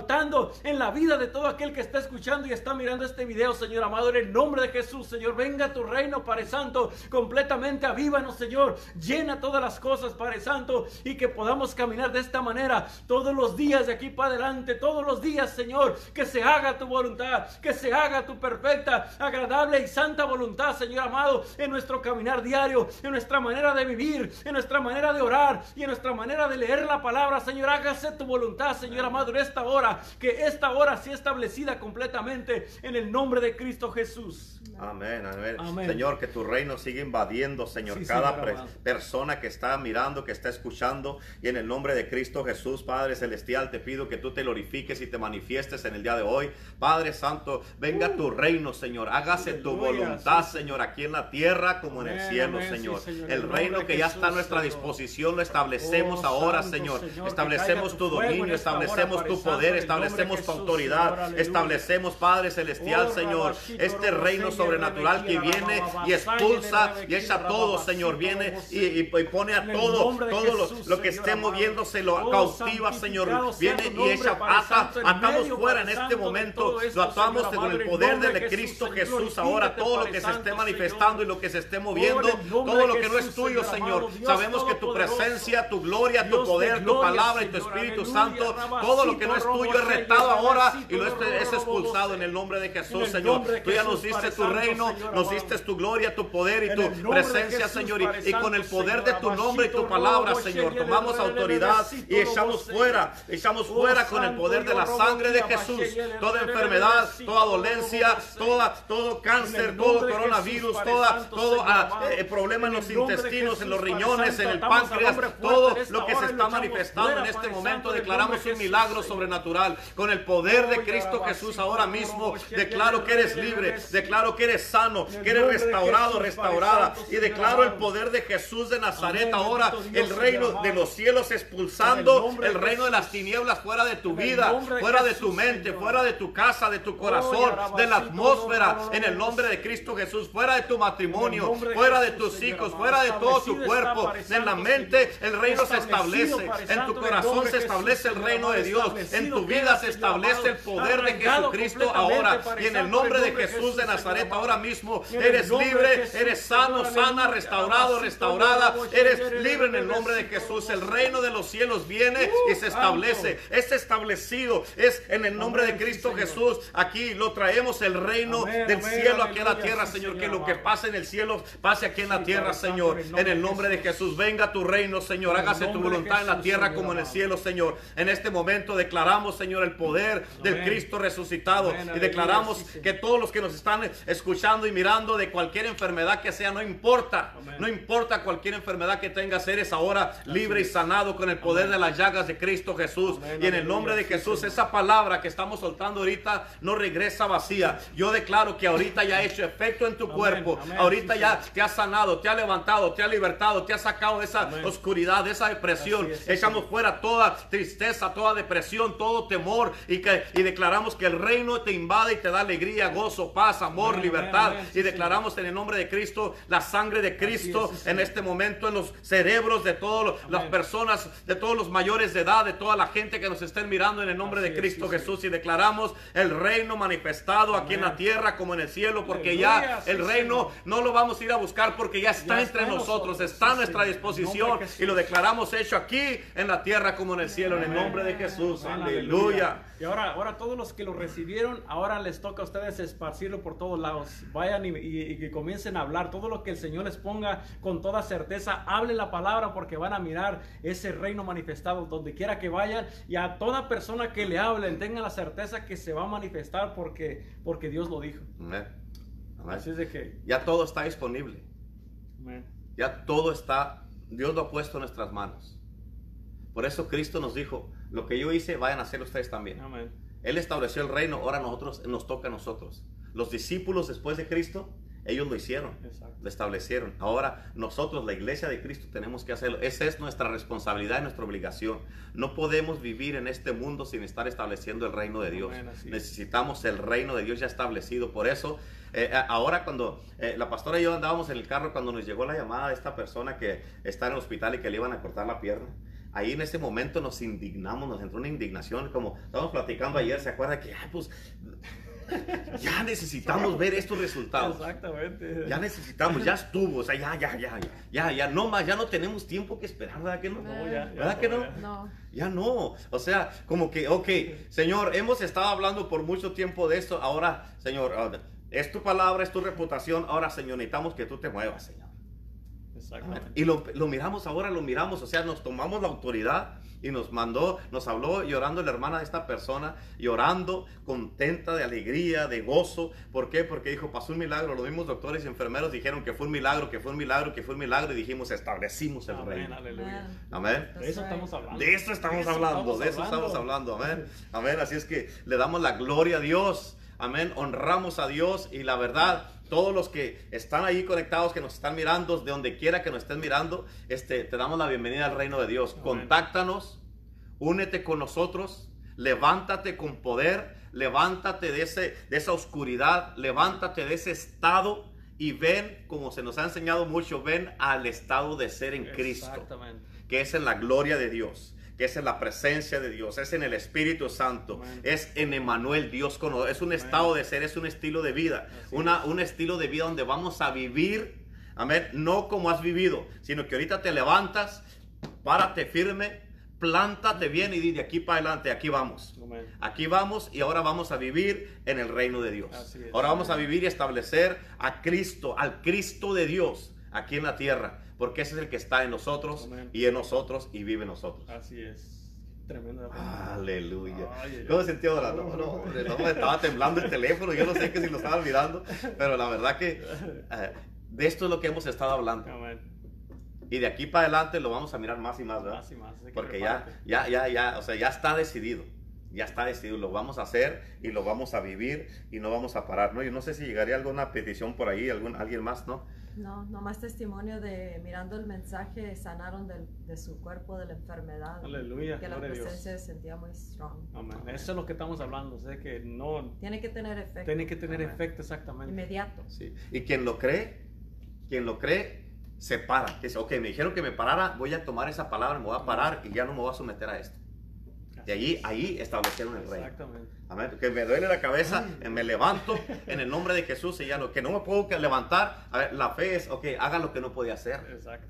en la vida de todo aquel que está escuchando y está mirando este video, Señor amado, en el nombre de Jesús, Señor, venga tu reino, Padre Santo, completamente avívanos, Señor, llena todas las cosas, Padre Santo, y que podamos caminar de esta manera todos los días de aquí para adelante, todos los días, Señor, que se haga tu voluntad, que se haga tu perfecta, agradable y santa voluntad, Señor amado, en nuestro caminar diario, en nuestra manera de vivir, en nuestra manera de orar y en nuestra manera de leer la palabra, Señor, hágase tu voluntad, Señor amado, en esta hora que esta hora sea establecida completamente en el nombre de Cristo Jesús. Amén, amén, Señor, que tu reino siga invadiendo, Señor, cada persona que está mirando, que está escuchando. Y en el nombre de Cristo Jesús, Padre Celestial, te pido que tú te glorifiques y te manifiestes en el día de hoy. Padre Santo, venga tu reino, Señor. Hágase tu voluntad, Señor, aquí en la tierra como en el cielo, Señor. El reino que ya está a nuestra disposición lo establecemos oh, ahora, Señor. Establecemos tu dominio, establecemos tu poder, establecemos tu autoridad, establecemos, Padre Celestial, Señor, este reino sobrenatural que viene y expulsa y echa todo, Señor, viene y, pone a todo, todo lo, que esté moviéndose, lo oh, cautiva, Señor, viene y echa, ata, atamos fuera en este momento, lo atamos con el poder de Cristo Jesús. Ahora, todo lo que se esté manifestando y lo que se esté moviendo, todo lo que no es tuyo, Señor, sabemos que tu presencia, tu gloria, tu poder, tu palabra y tu Espíritu Santo, todo lo que no es tuyo es retado ahora y lo es expulsado en el nombre de Jesús, Señor. Tú ya nos diste tu reino, nos diste tu gloria, tu poder y tu presencia, Señor. Y, con el poder de tu nombre y tu palabra, Señor, tomamos autoridad y echamos fuera, echamos fuera con el poder de la sangre de Jesús toda enfermedad, toda dolencia, toda, todo cáncer, todo coronavirus, toda, todo ah, eh, problema en los intestinos, en los riñones, en el páncreas, todo lo que se está manifestando en este momento. Declaramos un milagro sobrenatural con el poder de Cristo Jesús ahora mismo. Declaro que eres libre, declaro que eres sano, que eres restaurado, restaurada. Y declaro el poder de Jesús de Nazaret ahora, el reino de los cielos expulsando el reino de las tinieblas fuera de tu vida, fuera de tu mente, fuera de tu casa, de tu corazón, de la atmósfera, en el nombre de Cristo Jesús, fuera de tu matrimonio, fuera de tus hijos, fuera de todo tu cuerpo, en la mente el reino se establece, en tu corazón se establece el reino de Dios, en tu vida se establece el poder de Jesucristo ahora, y en el nombre de Jesús de Nazaret ahora mismo. Eres libre, eres sano, sana, restaurado, restaurada. Eres libre en el nombre de Jesús. El reino de los cielos viene y se establece. Es establecido. Es en el nombre de Cristo Jesús. Aquí lo traemos el reino del cielo aquí en la tierra, Señor. Que lo que pasa en el cielo pase aquí en la tierra, Señor. En el nombre de Jesús. Venga tu reino, Señor. Hágase tu voluntad en la tierra como en el cielo, Señor. En este momento declaramos, Señor, el poder del Cristo resucitado. Y declaramos que todos los que nos están escuchando y mirando de cualquier enfermedad que sea, no importa, no importa cualquier enfermedad que tengas, eres ahora libre y sanado con el poder de las llagas de Cristo Jesús. Y en el nombre de Jesús, esa palabra que estamos soltando ahorita no regresa vacía. Yo declaro que ahorita ya ha hecho efecto en tu cuerpo, ahorita ya te ha sanado, te ha levantado, te ha libertado, te ha sacado de esa oscuridad, de esa depresión. Echamos fuera toda tristeza, toda depresión, todo todo temor y, que, y declaramos que el reino te invade y te da alegría, gozo, paz, amor, Amén, libertad. amén, amén, sí, y declaramos en el nombre de Cristo la sangre de Cristo es, sí, en este momento en los cerebros de todas las personas, de todos los mayores de edad, de toda la gente que nos estén mirando en el nombre Así de Cristo Jesús. Y declaramos el reino manifestado aquí en la tierra como en el cielo, porque Aleluya, ya el reino no lo vamos a ir a buscar porque ya está Ya entre está nosotros, nosotros, está a nuestra disposición y lo declaramos hecho aquí en la tierra como en el cielo, en el nombre de Jesús. Aleluya. Y ahora, ahora todos los que lo recibieron, ahora les toca a ustedes esparcirlo por todos lados. Vayan y, y- y que comiencen a hablar. Todo lo que el Señor les ponga con toda certeza, hable la palabra porque van a mirar ese reino manifestado donde quiera que vayan. Y a toda persona que le hablen, tengan la certeza que se va a manifestar porque, porque Dios lo dijo. Amén. Amén. Así es de que... Ya todo está disponible. amén. Ya todo está, Dios lo ha puesto en nuestras manos. Por eso Cristo nos dijo, lo que yo hice, vayan a hacer ustedes también. Amén. Él estableció el reino, ahora nosotros nos toca a nosotros. Los discípulos después de Cristo, ellos lo hicieron, Exacto. lo establecieron. Ahora nosotros, la iglesia de Cristo, tenemos que hacerlo. Esa es nuestra responsabilidad y nuestra obligación. No podemos vivir en este mundo sin estar estableciendo el reino de Dios. Amén. Necesitamos el reino de Dios ya establecido. Por eso, eh, a- ahora cuando eh, la pastora y yo andábamos en el carro, cuando nos llegó la llamada de esta persona que está en el hospital y que le iban a cortar la pierna, ahí en ese momento nos indignamos, nos entró una indignación, como estábamos platicando ayer, ¿se acuerda que, ay, pues, ya necesitamos ver estos resultados? Exactamente. Ya necesitamos, ya estuvo, o sea, ya, ya, ya, ya, ya, ya, no más, ya no tenemos tiempo que esperar, ¿verdad que no? No, ya, ya, ¿Verdad que no? ya. No. Ya no, o sea, como que, ok, Señor, hemos estado hablando por mucho tiempo de esto, ahora, Señor, ah, es tu palabra, es tu reputación, ahora, Señor, necesitamos que tú te muevas, Señor. Exactamente. Y lo, lo miramos ahora, lo miramos, o sea, nos tomamos la autoridad y nos mandó, nos habló llorando la hermana de esta persona, llorando, contenta, de alegría, de gozo. ¿Por qué? Porque dijo, pasó un milagro. Los mismos doctores y enfermeros dijeron que fue un milagro, que fue un milagro, que fue un milagro y dijimos, establecimos el Amén, reino. aleluya. Amén. De eso estamos hablando. De eso estamos De eso hablando, de eso estamos hablando, amén. Amén, así es que le damos la gloria a Dios, amén, honramos a Dios y la verdad, todos los que están ahí conectados, que nos están mirando, de donde quiera que nos estén mirando, este, te damos la bienvenida al reino de Dios. Amén. Contáctanos, únete con nosotros, levántate con poder, levántate de, ese, de esa oscuridad, levántate de ese estado y ven, como se nos ha enseñado mucho, ven al estado de ser en Cristo que es en la gloria de Dios, que es en la presencia de Dios, es en el Espíritu Santo, es en Emanuel, Dios con nosotros. es un estado de ser, es un estilo de vida, una, un estilo de vida donde vamos a vivir, amén, no como has vivido, sino que ahorita te levantas, párate firme, plántate bien y di de aquí para adelante, aquí vamos. Aquí vamos y ahora vamos a vivir en el reino de Dios. Ahora vamos a vivir y establecer a Cristo, al Cristo de Dios aquí en la tierra, porque ese es el que está en nosotros Amén. y en nosotros y vive en nosotros. Así es. Tremendo. Aleluya. Ay, ¿Cómo sintió ahora? No, no, hombre, no, me estaba temblando el teléfono, yo no sé que si lo estaba mirando, pero la verdad que eh, de esto es lo que hemos estado hablando. Amén. Y de aquí para adelante lo vamos a mirar más y más, ¿verdad? Más y más. Porque ya, ya, ya, ya, o sea, ya está decidido. Ya está decidido, lo vamos a hacer y lo vamos a vivir y no vamos a parar, ¿no? Yo no sé si llegaría alguna petición por ahí, algún, alguien más, ¿no? No, nomás testimonio de mirando el mensaje, sanaron del- de su cuerpo de la enfermedad. Aleluya. Que la gloria a Dios. presencia se sentía muy strong. Amén. Eso es lo que estamos hablando. O sea que no. Tiene que tener efecto. Tiene que tener Amén. efecto exactamente. Inmediato. Sí. Y quien lo cree, quien lo cree, se para. Que dice, ok, me dijeron que me parara, voy a tomar esa palabra, me voy a parar y ya no me voy a someter a esto. Y allí, ahí establecieron el reino. Exactamente. Amén. Que me duele la cabeza, me levanto en el nombre de Jesús y ya lo que no me puedo levantar, a ver, la fe es, ok, haga lo que no podía hacer. Exacto.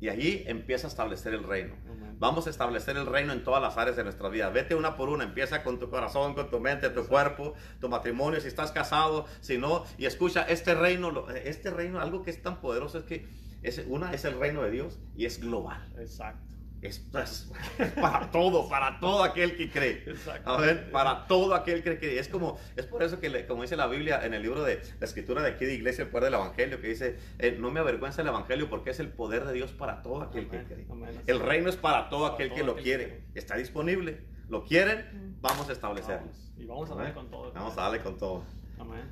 Y allí empieza a establecer el reino. Amén. Vamos a establecer el reino en todas las áreas de nuestra vida. Vete una por una. Empieza con tu corazón, con tu mente, tu cuerpo, tu matrimonio, si estás casado, si no. Y escucha, este reino, este reino, algo que es tan poderoso es que es, una es el reino de Dios y es global. Exacto. Es, es- es para todo, para todo aquel que cree. Exacto. A ver, para todo aquel que cree. Es como, es por eso que, le- como dice la Biblia en el libro de la escritura de aquí de Iglesia, el poder del Evangelio, que dice, eh, no me avergüenza el Evangelio porque es el poder de Dios para todo aquel que cree. amén, El reino es para todo Para aquel todo que lo aquel quiere. Está disponible. ¿Lo quieren? Vamos a establecerlo. Vamos. Y vamos a darle con todo. Vamos a darle con todo. Amén.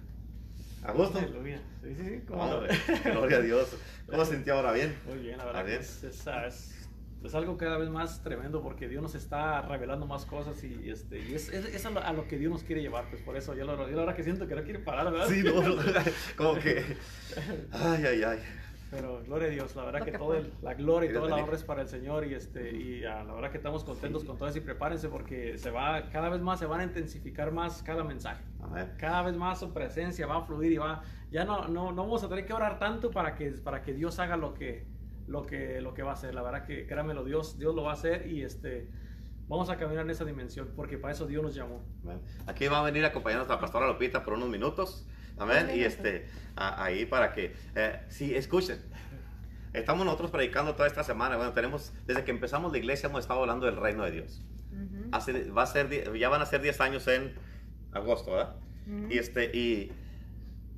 ¿A gusto? Aleluya. Sí, sí, sí. Gloria a Dios. ¿Cómo se sintió ahora? ¿Bien? Muy bien, la ¿Está verdad. que bien? Es, es, es es algo cada vez más tremendo porque Dios nos está revelando más cosas y, este, y es, es, a, lo, que Dios nos quiere llevar. Pues por eso yo, lo, yo ahora que siento que no quiere parar, ¿verdad? Sí, no, como que... Ay, ay, ay. Pero gloria a Dios, la verdad que toda la gloria y toda la honra es para el Señor y este y la verdad que estamos contentos con todo eso y prepárense porque se va cada vez más se van a intensificar más cada mensaje. Cada vez más su presencia va a fluir y va ya no no no vamos a tener que orar tanto para que para que Dios haga lo que lo que lo que va a hacer. La verdad que créanmelo, Dios Dios lo va a hacer y este vamos a caminar en esa dimensión porque para eso Dios nos llamó. Aquí va a venir acompañándonos la pastora Lopita por unos minutos. Amén. Y este, ahí para que, eh, sí, escuchen. Estamos nosotros predicando toda esta semana. Bueno, tenemos, desde que empezamos la iglesia hemos estado hablando del reino de Dios. va a ser, ya van a ser 10 años en agosto, ¿verdad? Y este, y,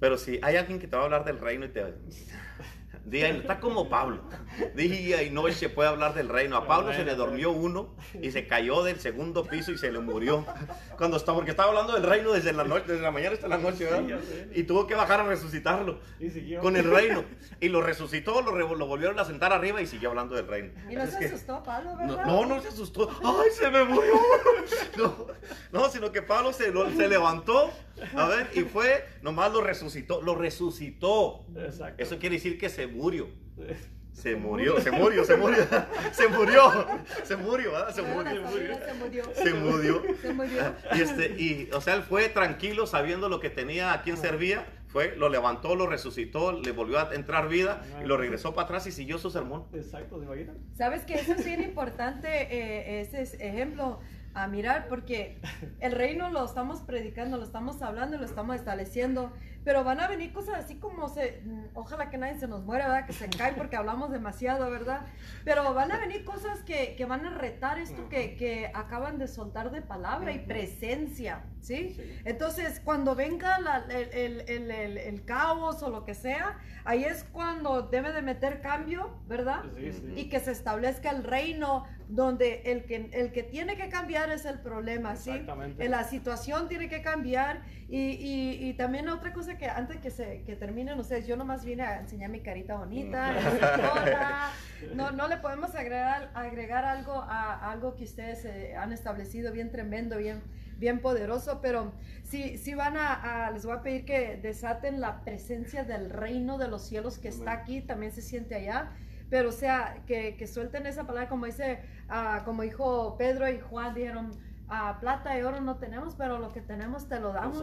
pero si hay alguien que te va a hablar del reino y te Día está como Pablo. Día y noche puede hablar del reino. A Pablo se le durmió uno y se cayó del segundo piso y se le murió. Cuando está, porque estaba hablando del reino desde la noche, desde la mañana hasta la noche, y tuvo que bajar a resucitarlo con el reino. Y lo resucitó, lo, lo, volvieron a sentar arriba y siguió hablando del reino. Y no se asustó Pablo, ¿verdad? No, no, se asustó. ¡Ay, se me murió! No, no sino que Pablo se, se levantó a ver, y fue, nomás lo resucitó, lo resucitó. Eso quiere decir que se murió. Se murió, se murió, se murió, se murió, se murió, se murió, se murió, se murió, se murió. Y, este, y, o sea, él fue tranquilo sabiendo lo que tenía, a quién servía, fue, lo levantó, lo resucitó, le volvió a entrar vida y lo regresó para atrás y siguió su sermón. Exacto. Sabes que eso es bien importante, eh, ese ejemplo a mirar, porque el reino lo estamos predicando, lo estamos hablando, lo estamos estableciendo, pero van a venir cosas así como se, mm, ojalá que nadie se nos muera, ¿verdad? Que se cae porque hablamos demasiado, ¿verdad? Pero van a venir cosas que, que van a retar esto que, que, acaban de soltar de palabra y presencia, ¿sí? Entonces, cuando venga el, el, el, el, caos o lo que sea, ahí es cuando debe de meter cambio, ¿verdad? Y que se establezca el reino donde el que, el que tiene que cambiar es el problema, ¿sí? La situación tiene que cambiar. Y, y, y también otra cosa que antes que se que terminen ustedes, yo nomás vine a enseñar mi carita bonita, no, no le podemos agregar, agregar algo a, algo que ustedes eh, han establecido bien tremendo, bien, bien poderoso, pero si, si van a, les voy a pedir que desaten la presencia del reino de los cielos que está aquí, también se siente allá pero o sea, que, que suelten esa palabra, como dice, uh, como dijo Pedro y Juan, dijeron, plata y oro no tenemos, pero lo que tenemos te lo damos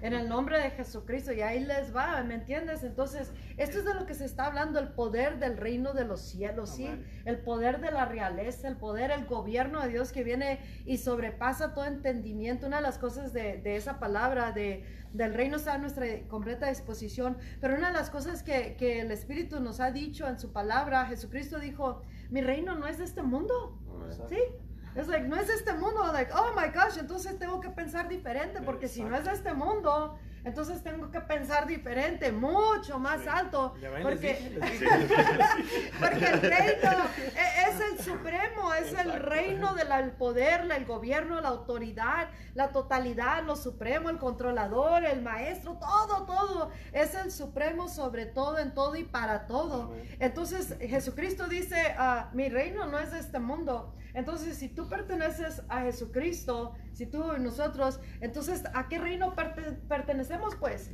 en el nombre de Jesucristo y ahí les va, ¿me entiendes? Entonces, esto es de lo que se está hablando, el poder del reino de los cielos, ¿sí? El poder de la realeza, el poder, el gobierno de Dios que viene y sobrepasa todo entendimiento. Una de las cosas de, de esa palabra de, del reino está a nuestra completa disposición, pero una de las cosas que, que el Espíritu nos ha dicho en su palabra, Jesucristo dijo, mi reino no es de este mundo, ¿sí? Es like, no es este mundo, like, oh my gosh, entonces tengo que pensar diferente, porque si no es este mundo, entonces tengo que pensar diferente, mucho más alto. Porque, porque el reino e, es el supremo, es el reino del poder, el gobierno, la autoridad, la totalidad, lo supremo, el controlador, el maestro, todo, todo. Es el supremo sobre todo, en todo y para todo. Entonces Jesucristo dice, ah, mi reino no es de este mundo. Entonces, si tú perteneces a Jesucristo, si tú y nosotros, entonces, ¿a qué reino pertenecemos, pues?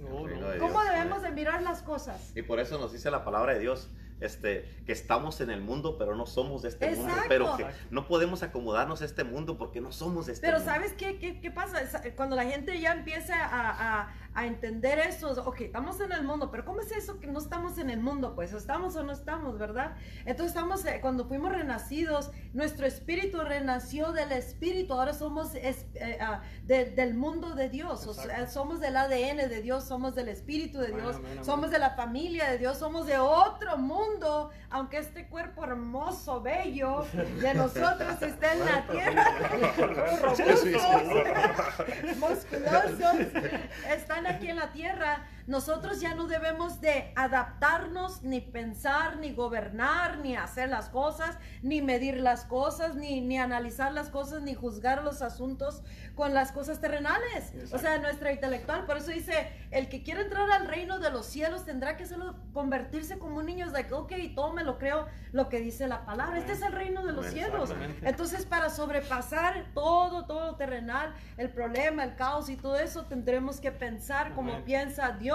¿Cómo debemos de mirar las cosas? Y por eso nos dice la palabra de Dios, este, que estamos en el mundo, pero no somos de este mundo. Pero que no podemos acomodarnos a este mundo porque no somos de este pero mundo. Pero ¿sabes qué, qué, qué, pasa? Cuando la gente ya empieza a, a, a, entender eso, ok, estamos en el mundo, pero ¿cómo es eso que no estamos en el mundo? Pues estamos o no estamos, ¿verdad? Entonces estamos, eh, cuando fuimos renacidos, nuestro espíritu renació del espíritu, ahora somos eh, ah, del mundo de Dios, o sea, somos del ADN de Dios, somos del espíritu de Dios, somos de la familia de Dios, somos de otro mundo aunque este cuerpo hermoso, bello de nosotros esté en la tierra, robustos, musculosos, están aquí en la tierra, nosotros ya no debemos de adaptarnos, ni pensar, ni gobernar, ni hacer las cosas, ni medir las cosas, ni, ni analizar las cosas, ni juzgar los asuntos con las cosas terrenales. O sea, nuestra intelectual. Por eso dice, el que quiere entrar al reino de los cielos tendrá que solo convertirse como un niño. Es like, ok, todo me lo creo lo que dice la palabra. Este es el reino de los cielos. Entonces, para sobrepasar todo, todo terrenal, el problema, el caos y todo eso, tendremos que pensar como piensa Dios.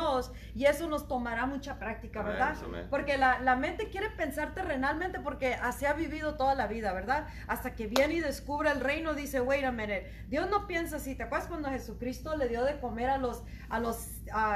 Y eso nos tomará mucha práctica, ¿verdad? Porque la, la mente quiere pensar terrenalmente porque así ha vivido toda la vida, ¿verdad? Hasta que viene y descubre el reino, dice, wait a minute, Dios no piensa así. ¿Te acuerdas cuando Jesucristo le dio de comer a los, a los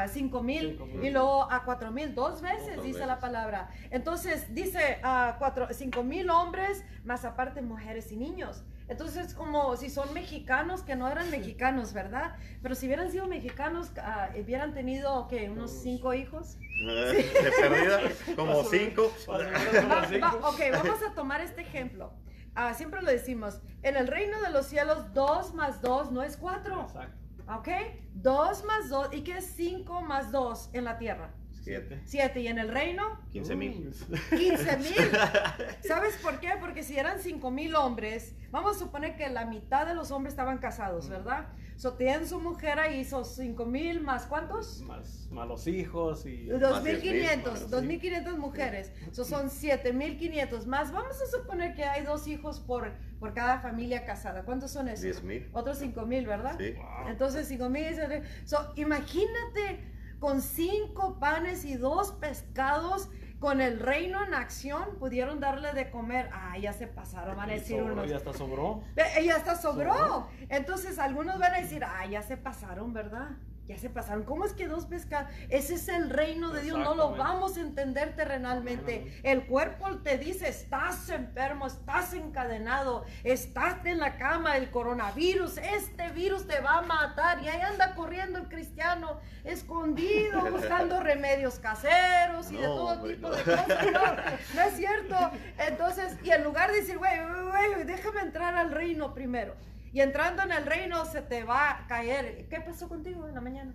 cinco mil y luego a cuatro mil? Dos veces, dice la palabra. Entonces, dice a cuatro, cinco mil hombres, más aparte mujeres y niños. Entonces, como si son mexicanos que no eran mexicanos, ¿verdad? Pero si hubieran sido mexicanos, uh, hubieran tenido, ¿qué? ¿Unos cinco hijos? Eh, de perdida, como cinco. ok, vamos a tomar este ejemplo. Ah, siempre lo decimos, en el reino de los cielos, dos más dos no es cuatro. Exacto. ¿Ok? Dos más dos. ¿Y qué es cinco más dos en la tierra? Siete. Siete. ¿Y en el reino? Quince mil. Quince mil. ¿Sabes por qué? Porque si eran cinco mil hombres, vamos a suponer que la mitad de los hombres estaban casados, ¿verdad? So, tienen su mujer ahí, hizo cinco mil más cuántos? Más, más los hijos y... 2.500, 2.500 mujeres. So, son 7.500 más. Vamos a suponer que hay dos hijos por, por cada familia casada. ¿Cuántos son esos? 10.000. Otros 5.000, ¿verdad? Sí. Entonces 5.000. So, imagínate con cinco panes y dos pescados con el reino en acción pudieron darle de comer. Ah, ya se pasaron, van a decir unos. Ya hasta sobró. Eh, ya hasta sobró. Entonces algunos van a decir, ah, ya se pasaron, ¿verdad? Ya se pasaron. ¿Cómo es que dos pescados? Ese es el reino de Dios, no lo vamos a entender terrenalmente. El cuerpo te dice, estás enfermo, estás encadenado, estás en la cama, el coronavirus, este virus te va a matar. Y ahí anda corriendo el cristiano, escondido, buscando remedios caseros y de todo tipo de cosas. No, no es cierto. Entonces, y en lugar de decir, güey, güey, déjame entrar al reino primero. Y entrando en el reino se te va a caer. ¿Qué pasó contigo en la mañana?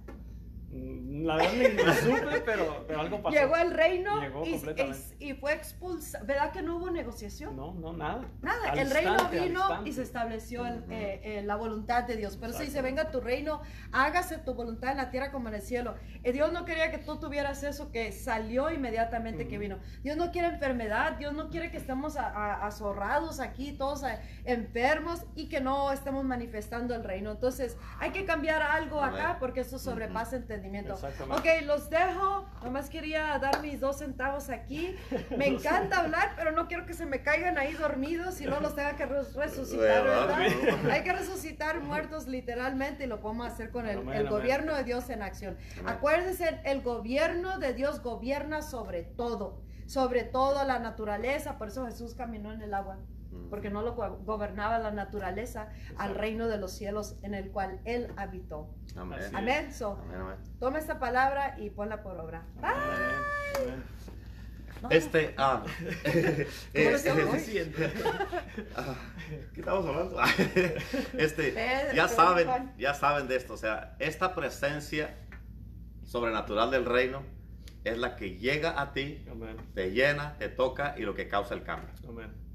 La verdad ni, no supe, pero, pero, algo pasó. Llegó al reino y, y, fue expulsado. ¿Verdad que no hubo negociación? No, no, nada. Nada, el reino vino y se estableció el, eh, eh, la voluntad de Dios. Pero se dice, venga tu reino, hágase tu voluntad en la tierra como en el cielo. Y Dios no quería que tú tuvieras eso que salió inmediatamente que vino. Dios no quiere enfermedad, Dios no quiere que estemos azorrados aquí, todos enfermos y que no estemos manifestando el reino. Entonces, hay que cambiar algo acá porque eso sobrepasa entendimiento Ok, los dejo. Nomás quería dar mis dos centavos aquí. Me encanta hablar, pero no quiero que se me caigan ahí dormidos y no los tenga que resucitar, ¿verdad? Hay que resucitar muertos literalmente y lo podemos hacer con el, gobierno de Dios en acción. Acuérdense, el gobierno de Dios gobierna sobre todo, sobre todo la naturaleza. Por eso Jesús caminó en el agua porque no lo gobernaba la naturaleza al reino de los cielos en el cual él habitó. Amén. Amén. Toma esta palabra y ponla por obra. Bye. Este, ah, eh, ah, ¿qué estamos hablando? este, ya saben, ya saben de esto, o sea, esta presencia sobrenatural del reino es la que llega a ti, te llena, te toca y lo que causa el cambio. Amén.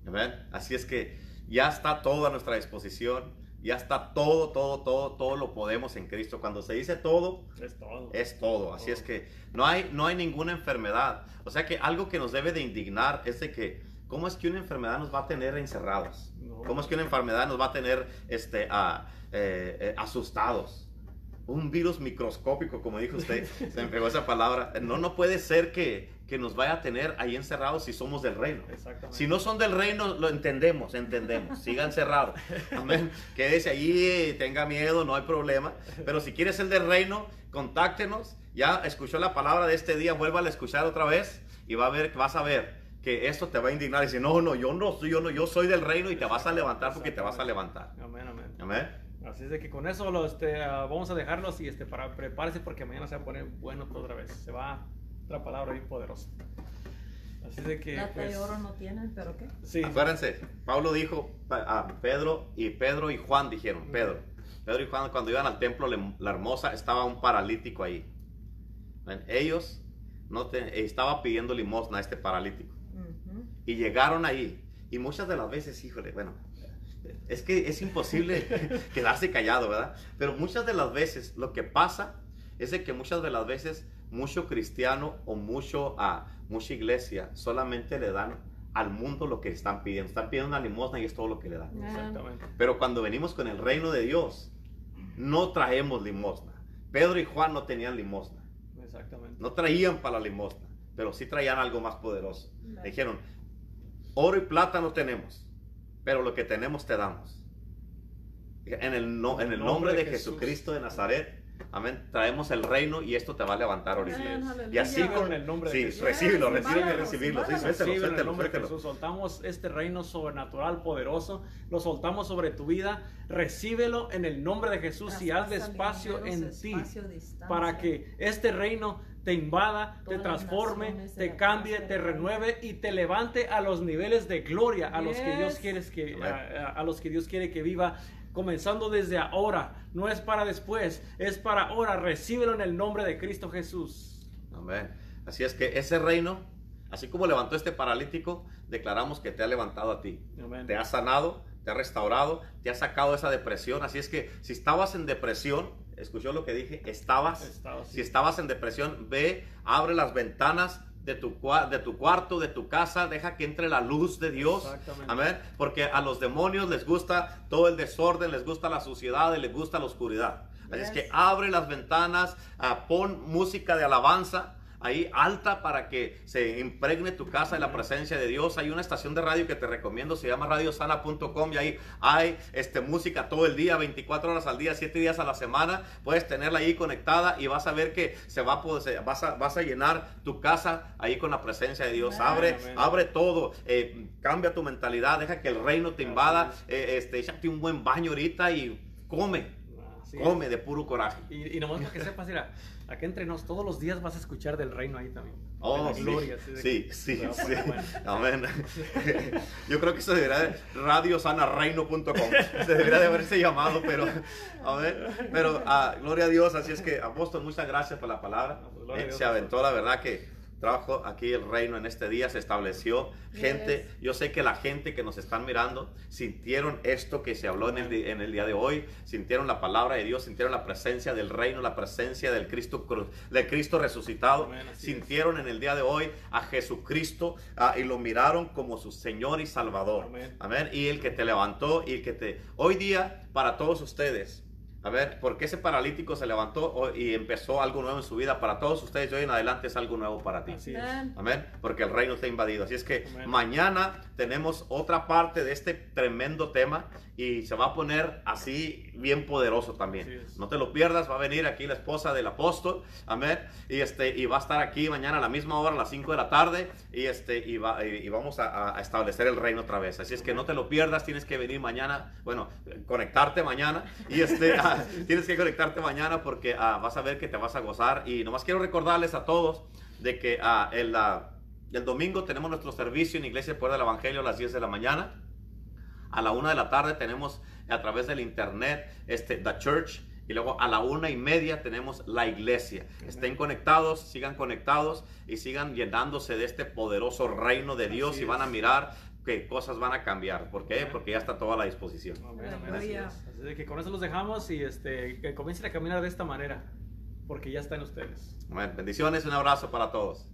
Así es que ya está todo a nuestra disposición. Ya está todo, todo, todo, todo lo podemos en Cristo. Cuando se dice todo, es todo. Es todo. Así es que no hay, no hay ninguna enfermedad. O sea que algo que nos debe de indignar es de que, ¿cómo es que una enfermedad nos va a tener encerrados? ¿Cómo es que una enfermedad nos va a tener este, a, eh, eh, asustados? Un virus microscópico, como dijo usted, se me pegó esa palabra. No, no puede ser que, que nos vaya a tener ahí encerrados si somos del reino. Si no son del reino, lo entendemos, entendemos. Sigan cerrados. Amén. Quédese allí, tenga miedo, no hay problema. Pero si quieres el del reino, contáctenos. Ya escuchó la palabra de este día, vuelva a escuchar otra vez y va a ver, vas a ver que esto te va a indignar y decir, no, no, yo no, yo no, yo soy del reino y te vas a levantar porque te vas a levantar. Amén, amén. Amén. Así es de que con eso lo, este, ah, vamos a dejarlos y este, para prepárese porque mañana se va a poner bueno otra vez. Se va otra palabra bien poderosa. Así de que. Plata pues, oro no tienen, pero ¿qué? Sí. Acuérdense, Pablo dijo a Pedro y Pedro y Juan dijeron, Pedro, Pedro y Juan cuando iban al templo, la hermosa estaba un paralítico ahí. Ellos no te, estaba pidiendo limosna a este paralítico. Ujú. Y llegaron ahí. Y muchas de las veces, híjole, bueno, es que es imposible quedarse callado, ¿verdad? Pero muchas de las veces lo que pasa es de que muchas de las veces mucho cristiano o mucho a mucha iglesia solamente le dan al mundo lo que están pidiendo. Están pidiendo una limosna y es todo lo que le dan. Exactamente. Pero cuando venimos con el reino de Dios, no traemos limosna. Pedro y Juan no tenían limosna. Exactamente. No traían para la limosna, pero sí traían algo más poderoso. Dijeron, oro y plata no tenemos, pero lo que tenemos te damos. En el, no- en el nombre de Jesús. Jesucristo de Nazaret, amén, traemos el reino y esto te va a levantar ahorita. Amén, Y así con el nombre de Sí, Jesús. recíbelo, Yes, recíbelo, hermanos, recibirlo. Sí, suéltelo, Recibe en el suéltelo, nombre de suéltelo. Jesús. Soltamos este reino sobrenatural poderoso, lo soltamos sobre tu vida. Recíbelo en el nombre de Jesús y haz Traspasa espacio linderos, en ti para que este reino te invada, te Todas las transforme, te cambie, te renueve y te levante a los niveles de gloria a los que Dios Yes. quiere que a- a los que Dios quiere que viva. Comenzando desde ahora, no es para después, es para ahora. Recíbelo en el nombre de Cristo Jesús. Amén. Así es que ese reino, así como levantó este paralítico, declaramos que te ha levantado a ti. Amén. Te ha sanado, te ha restaurado, te ha sacado de esa depresión. Así es que si estabas en depresión, escuchó lo que dije, estabas. Estaba así. Si estabas en depresión, ve, abre las ventanas de tu, de tu cuarto, de tu casa, deja que entre la luz de Dios. Amén. Porque a los demonios les gusta todo el desorden, les gusta la suciedad y les gusta la oscuridad. Así es que abre las ventanas, ah, pon música de alabanza. Ahí alta para que se impregne tu casa de la presencia de Dios. Hay una estación de radio que te recomiendo, se llama radiosana.com y ahí hay este, música todo el día, 24 horas al día, 7 días a la semana. Puedes tenerla ahí conectada y vas a ver que se va a poder- vas, a, vas a llenar tu casa ahí con la presencia de Dios. Abre, Amén. abre todo, eh, cambia tu mentalidad, deja que el reino te invada, eh, este, échate un buen baño ahorita y come, Así come es. de puro coraje. Y, y nomás para que sepas, mira, acá entre nos todos los días vas a escuchar del reino ahí también. Oh, sí, gloria, de sí, que sí, se sí. bueno. Amén. Yo creo que eso debería de radiosanarreino.com. Se debería de haberse llamado, pero, amén. Pero, ah, gloria a Dios. Así es que, apóstol, muchas gracias por la palabra. Pues, Eh, se aventó, la verdad, que trajo aquí el reino en este día, se estableció. Gente, Yes. yo sé que la gente que nos están mirando sintieron esto que se habló en el, di- en el día de hoy, sintieron la palabra de Dios, sintieron la presencia del reino, la presencia del Cristo, del Cristo resucitado, es. sintieron en el día de hoy a Jesucristo ah, y lo miraron como su Señor y Salvador. Amén. Y el que te levantó y el que te... Hoy día, para todos ustedes, a ver, porque ese paralítico se levantó hoy y empezó algo nuevo en su vida? Para todos ustedes, de hoy en adelante es algo nuevo para ti. Así es. Amén. Amén. Porque el reino está invadido. Así es que Amén. mañana tenemos otra parte de este tremendo tema y se va a poner así bien poderoso también. No te lo pierdas. Va a venir aquí la esposa del apóstol. Amén. Y este y va a estar aquí mañana a la misma hora, a las 5 de la tarde. Y este y, va- y- vamos a, a establecer el reino otra vez. Así es que no te lo pierdas. Tienes que venir mañana. Bueno, conectarte mañana. Y este ah, tienes que conectarte mañana porque ah, vas a ver que te vas a gozar. Y nomás quiero recordarles a todos de que ah, el, el domingo tenemos nuestro servicio en Iglesia Poder del Evangelio a las 10 de la mañana. A la 1 de la tarde tenemos a través del internet este, The Church. Y luego a la una y media tenemos la iglesia. Estén conectados, sigan conectados y sigan llenándose de este poderoso reino de Dios Así y van a mirar que cosas van a cambiar. ¿Por qué? Porque ya está toda la disposición. Amén, amén, así es. Así de que con eso los dejamos y este, que comiencen a caminar de esta manera, porque ya está en ustedes. Amén. Bendiciones, un abrazo para todos.